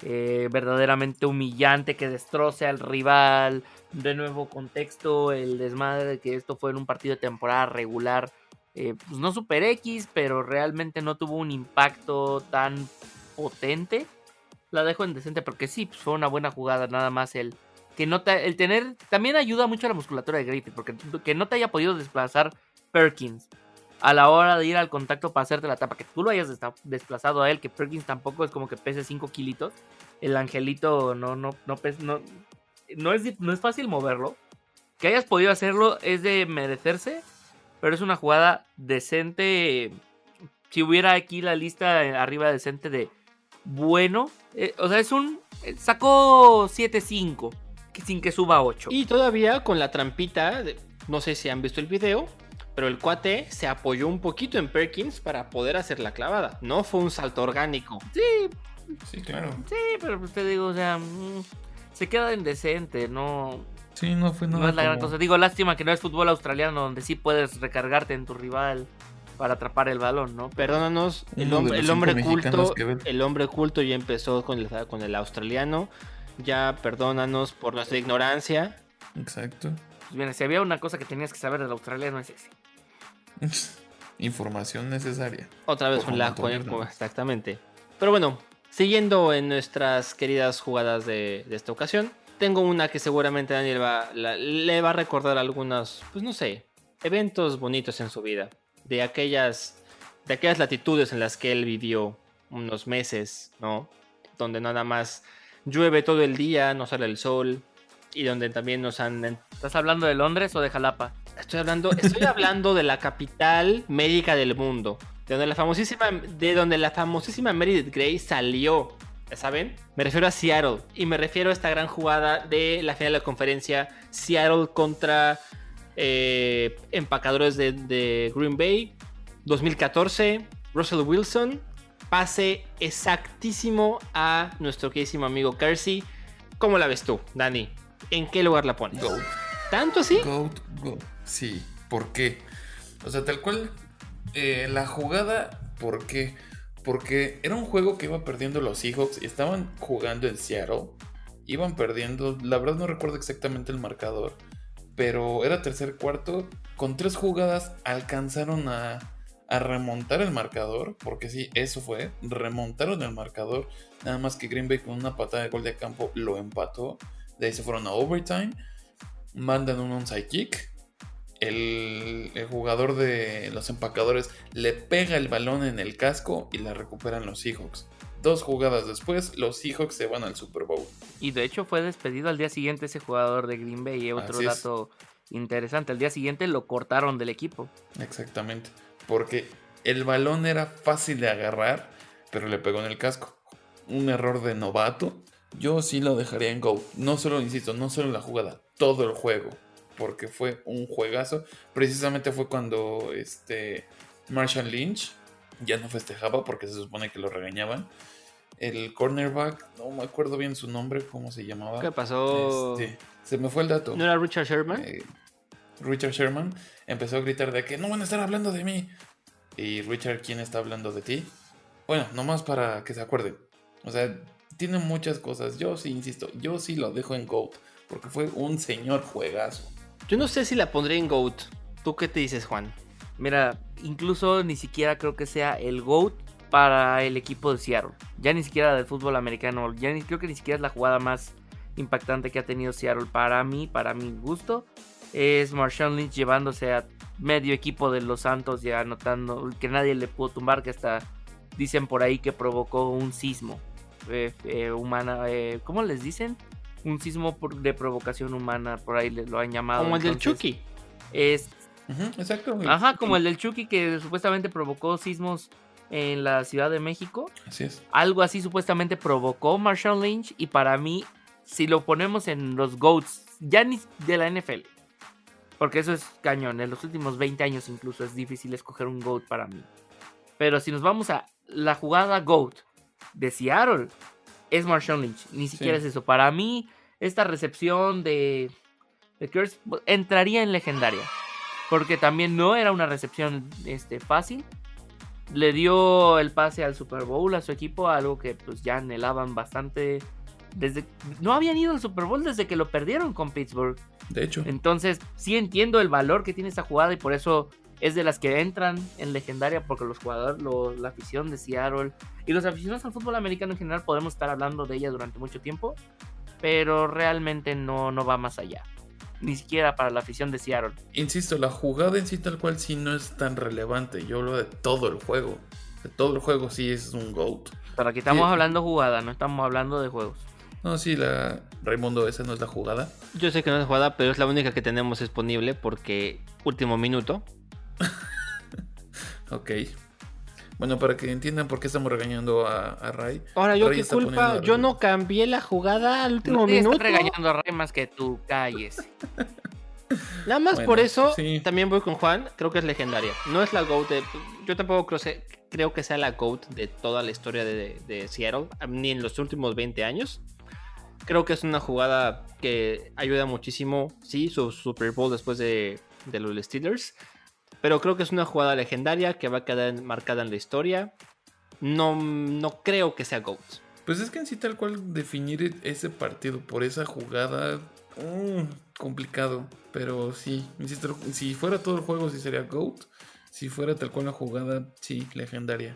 eh, verdaderamente humillante que destroce al rival. De nuevo contexto, el desmadre de que esto fue en un partido de temporada regular. eh, pues no super X, pero realmente no tuvo un impacto tan potente. La dejo en decente porque sí, pues fue una buena jugada, nada más el que no te, el tener también ayuda mucho a la musculatura de Griffith, porque que no te haya podido desplazar Perkins a la hora de ir al contacto para hacerte la tapa, que tú lo hayas desplazado a él, que Perkins tampoco es como que pese 5 kilitos, el angelito no, no, no, no, no, es, no es fácil moverlo, que hayas podido hacerlo es de merecerse, pero es una jugada decente, si hubiera aquí la lista arriba decente de bueno, eh, o sea, es un, eh, sacó 7-5, que sin que suba 8. Y todavía con la trampita, de- no sé si han visto el video, pero el cuate se apoyó un poquito en Perkins para poder hacer la clavada. No fue un salto orgánico. Sí, Sí, claro. Sí, pero pues te digo, o sea, mm, se queda indecente, no, Sí, no fue nada. no es la gran cosa. Digo, lástima que no es fútbol australiano donde sí puedes recargarte en tu rival para atrapar el balón, ¿no? Perdónanos, el, el hombre culto, el hombre culto ya empezó con el, con el australiano. Ya perdónanos por nuestra ignorancia. Exacto. Pues bien, si había una cosa que tenías que saber del australiano es ese. Información necesaria. Otra vez Por con la favor, con- Antonio, con- no. exactamente. Pero bueno, siguiendo en nuestras queridas jugadas de, de esta ocasión, tengo una que seguramente Daniel va, la- le va a recordar algunos, pues no sé, eventos bonitos en su vida. de aquellas, de aquellas latitudes en las que él vivió unos meses, ¿no? Donde nada más llueve todo el día, no sale el sol y donde también nos han ¿Estás hablando de Londres o de Jalapa? Estoy hablando, estoy hablando de la capital médica del mundo, de donde la famosísima, de donde la famosísima Meredith Grey salió, ¿ya ¿saben? Me refiero a Seattle y me refiero a esta gran jugada de la final de la conferencia Seattle contra eh, empacadores de, de Green Bay 2014, Russell Wilson pase exactísimo a nuestro queridísimo amigo Kersey. ¿Cómo la ves tú, Dani? ¿En qué lugar la pones? Goat. ¿Tanto así? Goat, goat. Sí, ¿por qué? O sea, tal cual, eh, la jugada, ¿por qué? Porque era un juego que iba perdiendo los Seahawks y estaban jugando en Seattle. Iban perdiendo, la verdad no recuerdo exactamente el marcador, pero era tercer cuarto. Con tres jugadas alcanzaron a, a remontar el marcador, porque sí, eso fue, remontaron el marcador. Nada más que Green Bay con una patada de gol de campo lo empató. De ahí se fueron a overtime. Mandan un onside kick. El, el, jugador de los empacadores le pega el balón en el casco y la recuperan los Seahawks. Dos jugadas después, los Seahawks se van al Super Bowl. Y de hecho fue despedido al día siguiente ese jugador de Green Bay. Y otro Así es. dato interesante, al día siguiente lo cortaron del equipo. Exactamente. Porque el balón era fácil de agarrar, pero le pegó en el casco. Un error de novato. Yo sí lo dejaría en Go. No solo, insisto, no solo la jugada, todo el juego. Porque fue un juegazo. Precisamente fue cuando este Marshall Lynch ya no festejaba porque se supone que lo regañaban. El cornerback, no me acuerdo bien su nombre, cómo se llamaba. ¿Qué pasó? Este, se me fue el dato. ¿No era Richard Sherman? Eh, Richard Sherman empezó a gritar de que no van a estar hablando de mí. Y Richard, ¿quién está hablando de ti? Bueno, nomás para que se acuerden. O sea, tiene muchas cosas. Yo sí, insisto, yo sí lo dejo en GOAT. Porque fue un señor juegazo. Yo no sé si la pondré en GOAT. ¿Tú qué te dices, Juan? Mira, incluso ni siquiera creo que sea el GOAT para el equipo de Seattle. Ya ni siquiera del fútbol americano. Ya creo que ni siquiera es la jugada más impactante que ha tenido Seattle para mí, para mi gusto. Es Marshawn Lynch llevándose a medio equipo de los Santos y anotando que nadie le pudo tumbar, que hasta dicen por ahí que provocó un sismo eh, eh, humana. Eh, ¿Cómo les dicen? Un sismo por, de provocación humana, por ahí lo han llamado. Como el del Chucky. Es Uh -huh, exacto. güey. Ajá, como el del Chucky que supuestamente provocó sismos en la Ciudad de México. Así es. Algo así supuestamente provocó Marshall Lynch. Y para mí, si lo ponemos en los GOATs, ya ni de la NFL. Porque eso es cañón. En los últimos 20 años incluso es difícil escoger un GOAT para mí. Pero si nos vamos a la jugada GOAT de Seattle, es Marshall Lynch. Ni siquiera Sí. es eso. Para mí, esta recepción de, de Kurtz entraría en legendaria. Porque también no era una recepción este, fácil. Le dio el pase al Super Bowl a su equipo, algo que pues ya anhelaban bastante. Desde, no habían ido al Super Bowl desde que lo perdieron con Pittsburgh. De hecho, Entonces, sí entiendo el valor que tiene esta jugada y por eso es de las que entran en legendaria porque los jugadores, la afición de Seattle y los aficionados al fútbol americano en general podemos estar hablando de ella durante mucho tiempo, pero realmente no, no va más allá. Ni siquiera para la afición de Seattle. insisto, la jugada en sí tal cual sí no es tan relevante. Yo hablo de todo el juego. De todo el juego sí es un GOAT. Pero aquí estamos Sí. hablando jugada, no estamos hablando de juegos. No, sí, la Raimundo, esa no es la jugada. Yo sé que no es jugada, pero es la única que tenemos disponible porque último minuto. Ok. Bueno, para que entiendan por qué estamos regañando a, a Ray. Ahora, yo Ray qué culpa, la- yo no cambié la jugada al último está minuto. regañando a Ray más que tú, calles. Nada más Bueno, por eso sí. también voy con Juan, creo que es legendaria. No es la GOAT de... Yo tampoco creo, se- creo que sea la GOAT de toda la historia de, de Seattle, ni en los últimos 20 años. Creo que es una jugada que ayuda muchísimo, sí, su Super Bowl después de, de los Steelers. Pero creo que es una jugada legendaria que va a quedar marcada en la historia. No, no creo que sea GOAT. Pues es que en sí tal cual definir ese partido por esa jugada... mm, complicado. Pero sí, insisto, si fuera todo el juego sí sería GOAT. Si fuera tal cual la jugada, sí, legendaria.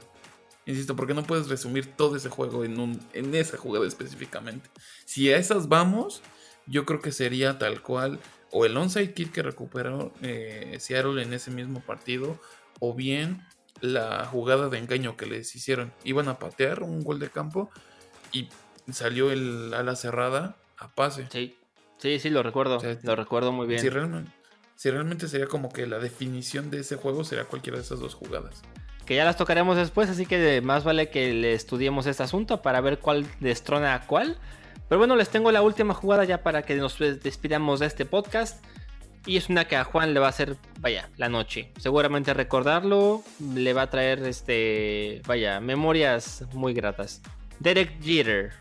Insisto, porque no puedes resumir todo ese juego en, un, en esa jugada específicamente. Si a esas vamos, yo creo que sería tal cual o el onside kick que recuperó eh, Seattle en ese mismo partido o bien la jugada de engaño que les hicieron. Iban a patear un gol de campo y salió el ala cerrada a pase. Sí, sí, sí, lo recuerdo. O sea, lo recuerdo muy bien. Si realmente, si realmente sería como que la definición de ese juego sería cualquiera de esas dos jugadas. Que ya las tocaremos después, así que más vale que le estudiemos este asunto para ver cuál destrona a cuál. Pero bueno, les tengo la última jugada ya para que nos despidamos de este podcast. Y es una que a Juan le va a hacer, vaya, la noche. Seguramente recordarlo le va a traer, este, vaya, memorias muy gratas. Derek Jeter.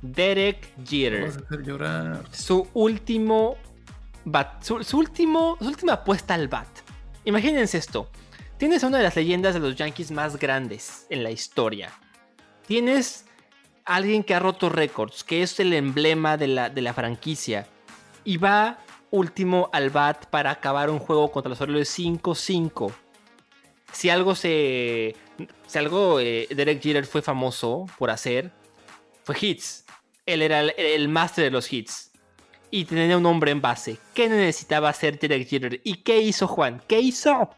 Derek Jeter. Vas a hacer llorar. Su último bat, su, su último, su última apuesta al bat. Imagínense esto. Tienes una de las leyendas de los Yankees más grandes en la historia. Tienes alguien que ha roto récords, que es el emblema de la, de la franquicia. Y va último al bat para acabar un juego contra los Orioles 5-5. Si algo se. Si algo eh, Derek Jeter fue famoso por hacer, fue hits. Él era el, el máster de los hits. Y tenía un hombre en base. ¿Qué necesitaba hacer Derek Jeter? ¿Y qué hizo Juan? ¿Qué hizo?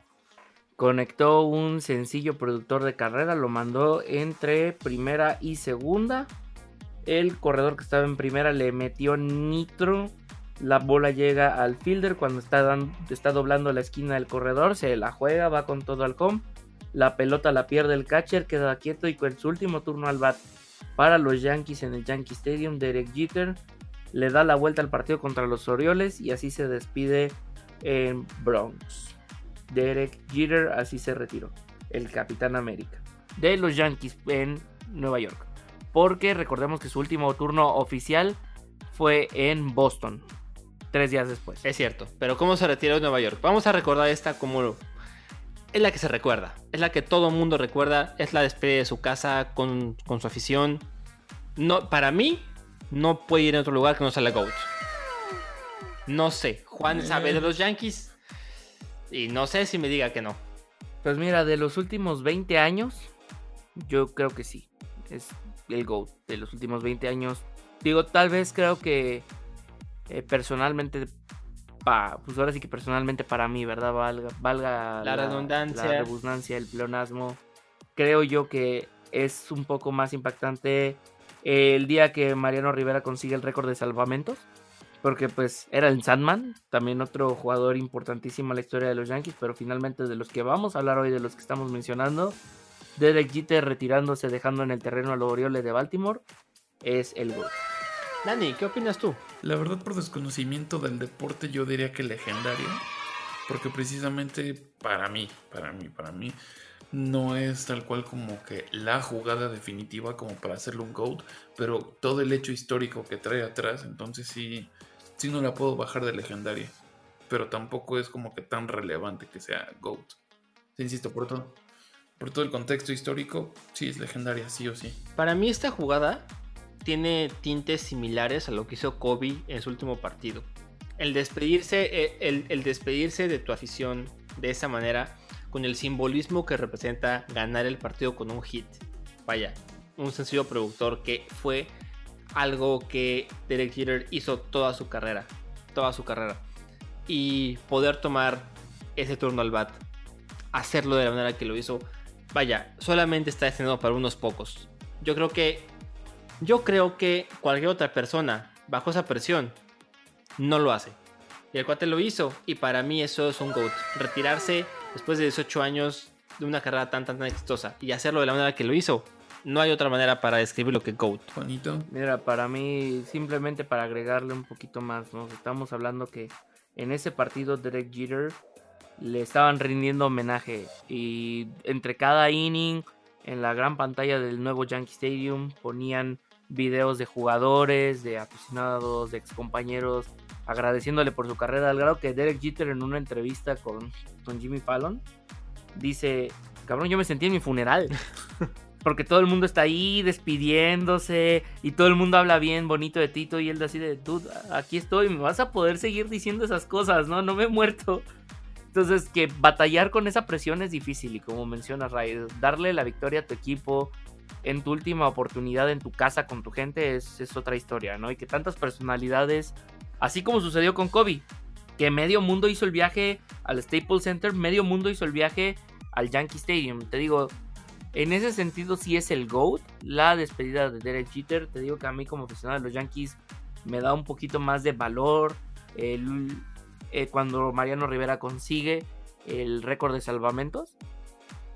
Conectó un sencillo productor de carrera, lo mandó entre primera y segunda. El corredor que estaba en primera le metió nitro. La bola llega al fielder cuando está, doblando la esquina del corredor. Se la juega, va con todo al com. La pelota la pierde el catcher, queda quieto y con su último turno al bat para los Yankees en el Yankee Stadium, Derek Jeter le da la vuelta al partido contra los Orioles y así se despide en Bronx. Derek Jeter así se retiró, el Capitán América, de los Yankees en Nueva York. Porque recordemos que su último turno oficial fue en Boston, tres días después. Es cierto, pero ¿cómo se retiró de Nueva York? Vamos a recordar esta como... Es la que se recuerda, es la que todo mundo recuerda, es la despedida de su casa con, con su afición. No, para mí, no puede ir a otro lugar que no sea la GOAT. No sé, Juan sabe de los Yankees y no sé si me diga que no. Pues mira, de los últimos 20 años, yo creo que sí. Es el GOAT de los últimos 20 años. Digo, tal vez creo que eh, personalmente, pa, pues ahora sí que personalmente para mí, ¿verdad? Valga, valga La redundancia. la redundancia, el pleonasmo. Creo yo que es un poco más impactante el día que Mariano Rivera consigue el récord de salvamentos. Porque pues era el Sandman, también otro jugador importantísimo en la historia de los Yankees, pero finalmente de los que vamos a hablar hoy, de los que estamos mencionando, Derek Jeter retirándose, dejando en el terreno a los Orioles de Baltimore, es el gol. Dani, ¿qué opinas tú? La verdad, por desconocimiento del deporte, yo diría que legendario. Porque precisamente para mí, para mí, para mí, no es tal cual como que la jugada definitiva como para hacerle un GOAT, pero todo el hecho histórico que trae atrás, entonces sí, sí no la puedo bajar de legendaria. Pero tampoco es como que tan relevante que sea GOAT. Sí, insisto, por todo, por todo el contexto histórico, sí es legendaria, sí o sí. Para mí esta jugada tiene tintes similares a lo que hizo Kobe en su último partido. El despedirse, eh, el, el despedirse de tu afición de esa manera, con el simbolismo que representa ganar el partido con un hit. Vaya, un sencillo productor que fue algo que Derek Jeter hizo toda su carrera, toda su carrera. Y poder tomar ese turno al bat, hacerlo de la manera que lo hizo, vaya, solamente está destinado para unos pocos. Yo creo que yo creo que cualquier otra persona bajo esa presión no lo hace. Y el cuate lo hizo y para mí eso es un GOAT. Retirarse después de 18 años de una carrera tan tan tan exitosa y hacerlo de la manera que lo hizo. No hay otra manera para describir lo que es GOAT. Juanito, Mira, para mí, simplemente para agregarle un poquito más, ¿no? Estamos hablando que en ese partido Derek Jeter le estaban rindiendo homenaje y entre cada inning en la gran pantalla del nuevo Yankee Stadium ponían videos de jugadores, de aficionados, de excompañeros agradeciéndole por su carrera al grado que Derek Jeter en una entrevista con, con Jimmy Fallon dice, cabrón, yo me sentí en mi funeral. Porque todo el mundo está ahí despidiéndose y todo el mundo habla bien bonito de Tito y él así de, dude, aquí estoy, me vas a poder seguir diciendo esas cosas, ¿no? No me he muerto. Entonces, que batallar con esa presión es difícil y como menciona Ray, darle la victoria a tu equipo en tu última oportunidad en tu casa con tu gente es, es otra historia, ¿no? Y que tantas personalidades, así como sucedió con Kobe, que medio mundo hizo el viaje al Staples Center, medio mundo hizo el viaje al Yankee Stadium. Te digo, en ese sentido sí es el GOAT, la despedida de Derek Jeter. Te digo que a mí como aficionado de los Yankees me da un poquito más de valor eh, cuando Mariano Rivera consigue el récord de salvamentos.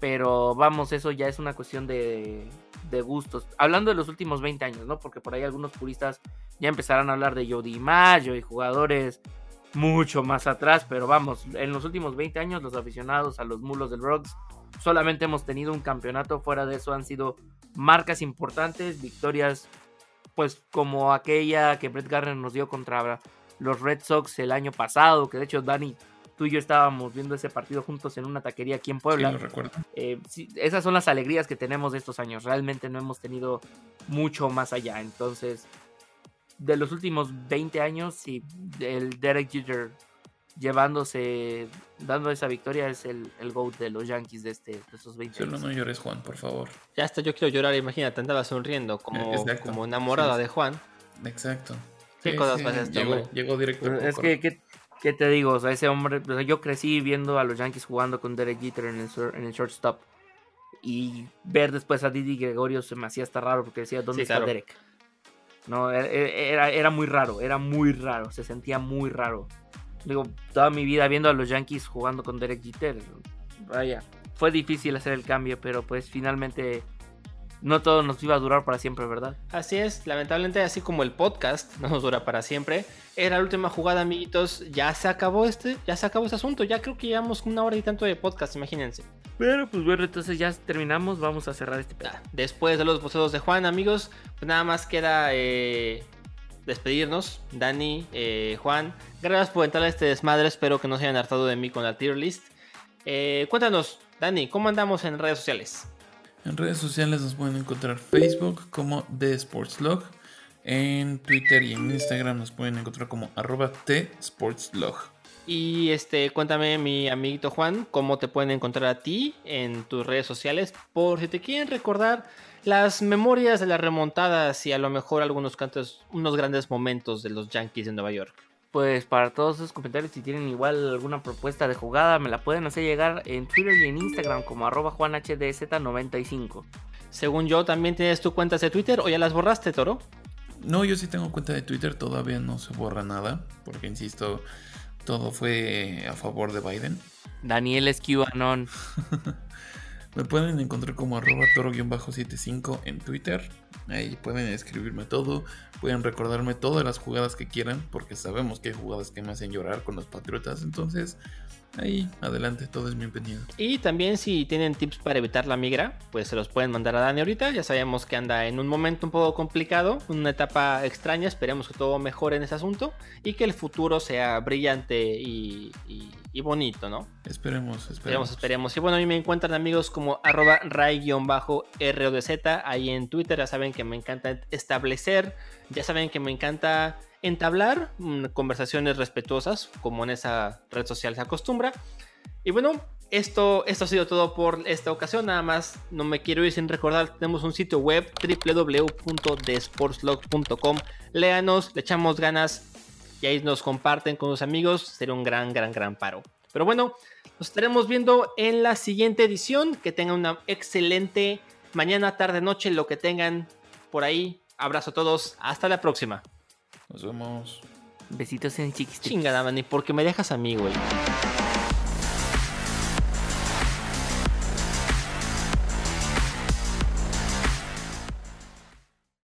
Pero vamos, eso ya es una cuestión de, de gustos. Hablando de los últimos 20 años, ¿no? Porque por ahí algunos puristas ya empezarán a hablar de Jody Mayo y jugadores mucho más atrás. Pero vamos, en los últimos 20 años los aficionados a los mulos del Rocks solamente hemos tenido un campeonato. Fuera de eso han sido marcas importantes, victorias pues como aquella que Brett Garner nos dio contra los Red Sox el año pasado, que de hecho Dani tú y yo estábamos viendo ese partido juntos en una taquería aquí en Puebla. Sí, lo recuerdo. Eh, sí, esas son las alegrías que tenemos de estos años. Realmente no hemos tenido mucho más allá. Entonces, de los últimos 20 años, sí, el Derek Jeter llevándose, dando esa victoria es el, el GOAT de los Yankees de, este, de estos 20 Solo años. no llores, Juan, por favor. Ya hasta yo quiero llorar, imagínate, andaba sonriendo como, Exacto. como enamorada Sí. de Juan. Exacto. ¿Qué cosas pasa este llegó, hombre? llegó directo. Es que, ¿qué, qué te digo? O sea, ese hombre, o sea, yo crecí viendo a los Yankees jugando con Derek Jeter en el, sur- en el shortstop. Y ver después a Didi Gregorio se me hacía hasta raro porque decía, ¿dónde Sí, está claro. Derek? No, era, era, era muy raro, era muy raro, se sentía muy raro. Digo, toda mi vida viendo a los Yankees jugando con Derek Jeter. Vaya, fue difícil hacer el cambio, pero pues finalmente no todo nos iba a durar para siempre, ¿verdad? Así es, lamentablemente así como el podcast no nos dura para siempre. Era la última jugada, amiguitos. Ya se acabó este, ya se acabó este asunto. Ya creo que llevamos una hora y tanto de podcast, imagínense. Pero pues bueno, entonces ya terminamos, vamos a cerrar este pedo. Ya, Después de los bocetos de Juan, amigos, pues nada más queda eh, despedirnos. Dani, eh, Juan, gracias por entrar a este desmadre. Espero que no se hayan hartado de mí con la tier list. Eh, cuéntanos, Dani, ¿cómo andamos en redes sociales? En redes sociales nos pueden encontrar Facebook como The Sports Log. En Twitter y en Instagram nos pueden encontrar como arroba The Sports Log. Y este, cuéntame, mi amiguito Juan, cómo te pueden encontrar a ti en tus redes sociales. Por si te quieren recordar las memorias de las remontadas y a lo mejor algunos cantos, unos grandes momentos de los Yankees de Nueva York. Pues para todos esos comentarios, si tienen igual alguna propuesta de jugada, me la pueden hacer llegar en Twitter y en Instagram como arroba juanhdz95. Según yo, también tienes tu cuentas de Twitter o ya las borraste, Toro. No, yo sí tengo cuenta de Twitter, todavía no se borra nada, porque insisto, todo fue a favor de Biden. Daniel Esquivanon. Me pueden encontrar como arroba toro-75 en Twitter. Ahí pueden escribirme todo. Pueden recordarme todas las jugadas que quieran. Porque sabemos que hay jugadas que me hacen llorar con los Patriotas. Entonces, ahí, adelante, todo es bienvenido. Y también si tienen tips para evitar la migra, pues se los pueden mandar a Dani ahorita. Ya sabemos que anda en un momento un poco complicado, una etapa extraña. Esperemos que todo mejore en ese asunto y que el futuro sea brillante y, y- y bonito, ¿no? Esperemos, Esperemos, esperemos. esperemos. Y bueno, a mí me encuentran amigos como arroba ray-rodz ahí en Twitter. Ya saben que me encanta establecer, ya saben que me encanta entablar mm, conversaciones respetuosas, como en esa red social se acostumbra. Y bueno, esto, esto ha sido todo por esta ocasión. Nada más, no me quiero ir sin recordar, tenemos un sitio web www.desportslog.com. Léanos, le echamos ganas y ahí nos comparten con sus amigos. Sería un gran, gran, gran paro. Pero bueno, nos estaremos viendo en la siguiente edición. Que tengan una excelente mañana, tarde, noche, lo que tengan por ahí. Abrazo a todos. Hasta la próxima. Nos vemos. Besitos en chiquis. Chingada, Dani, porque me dejas a mí, güey.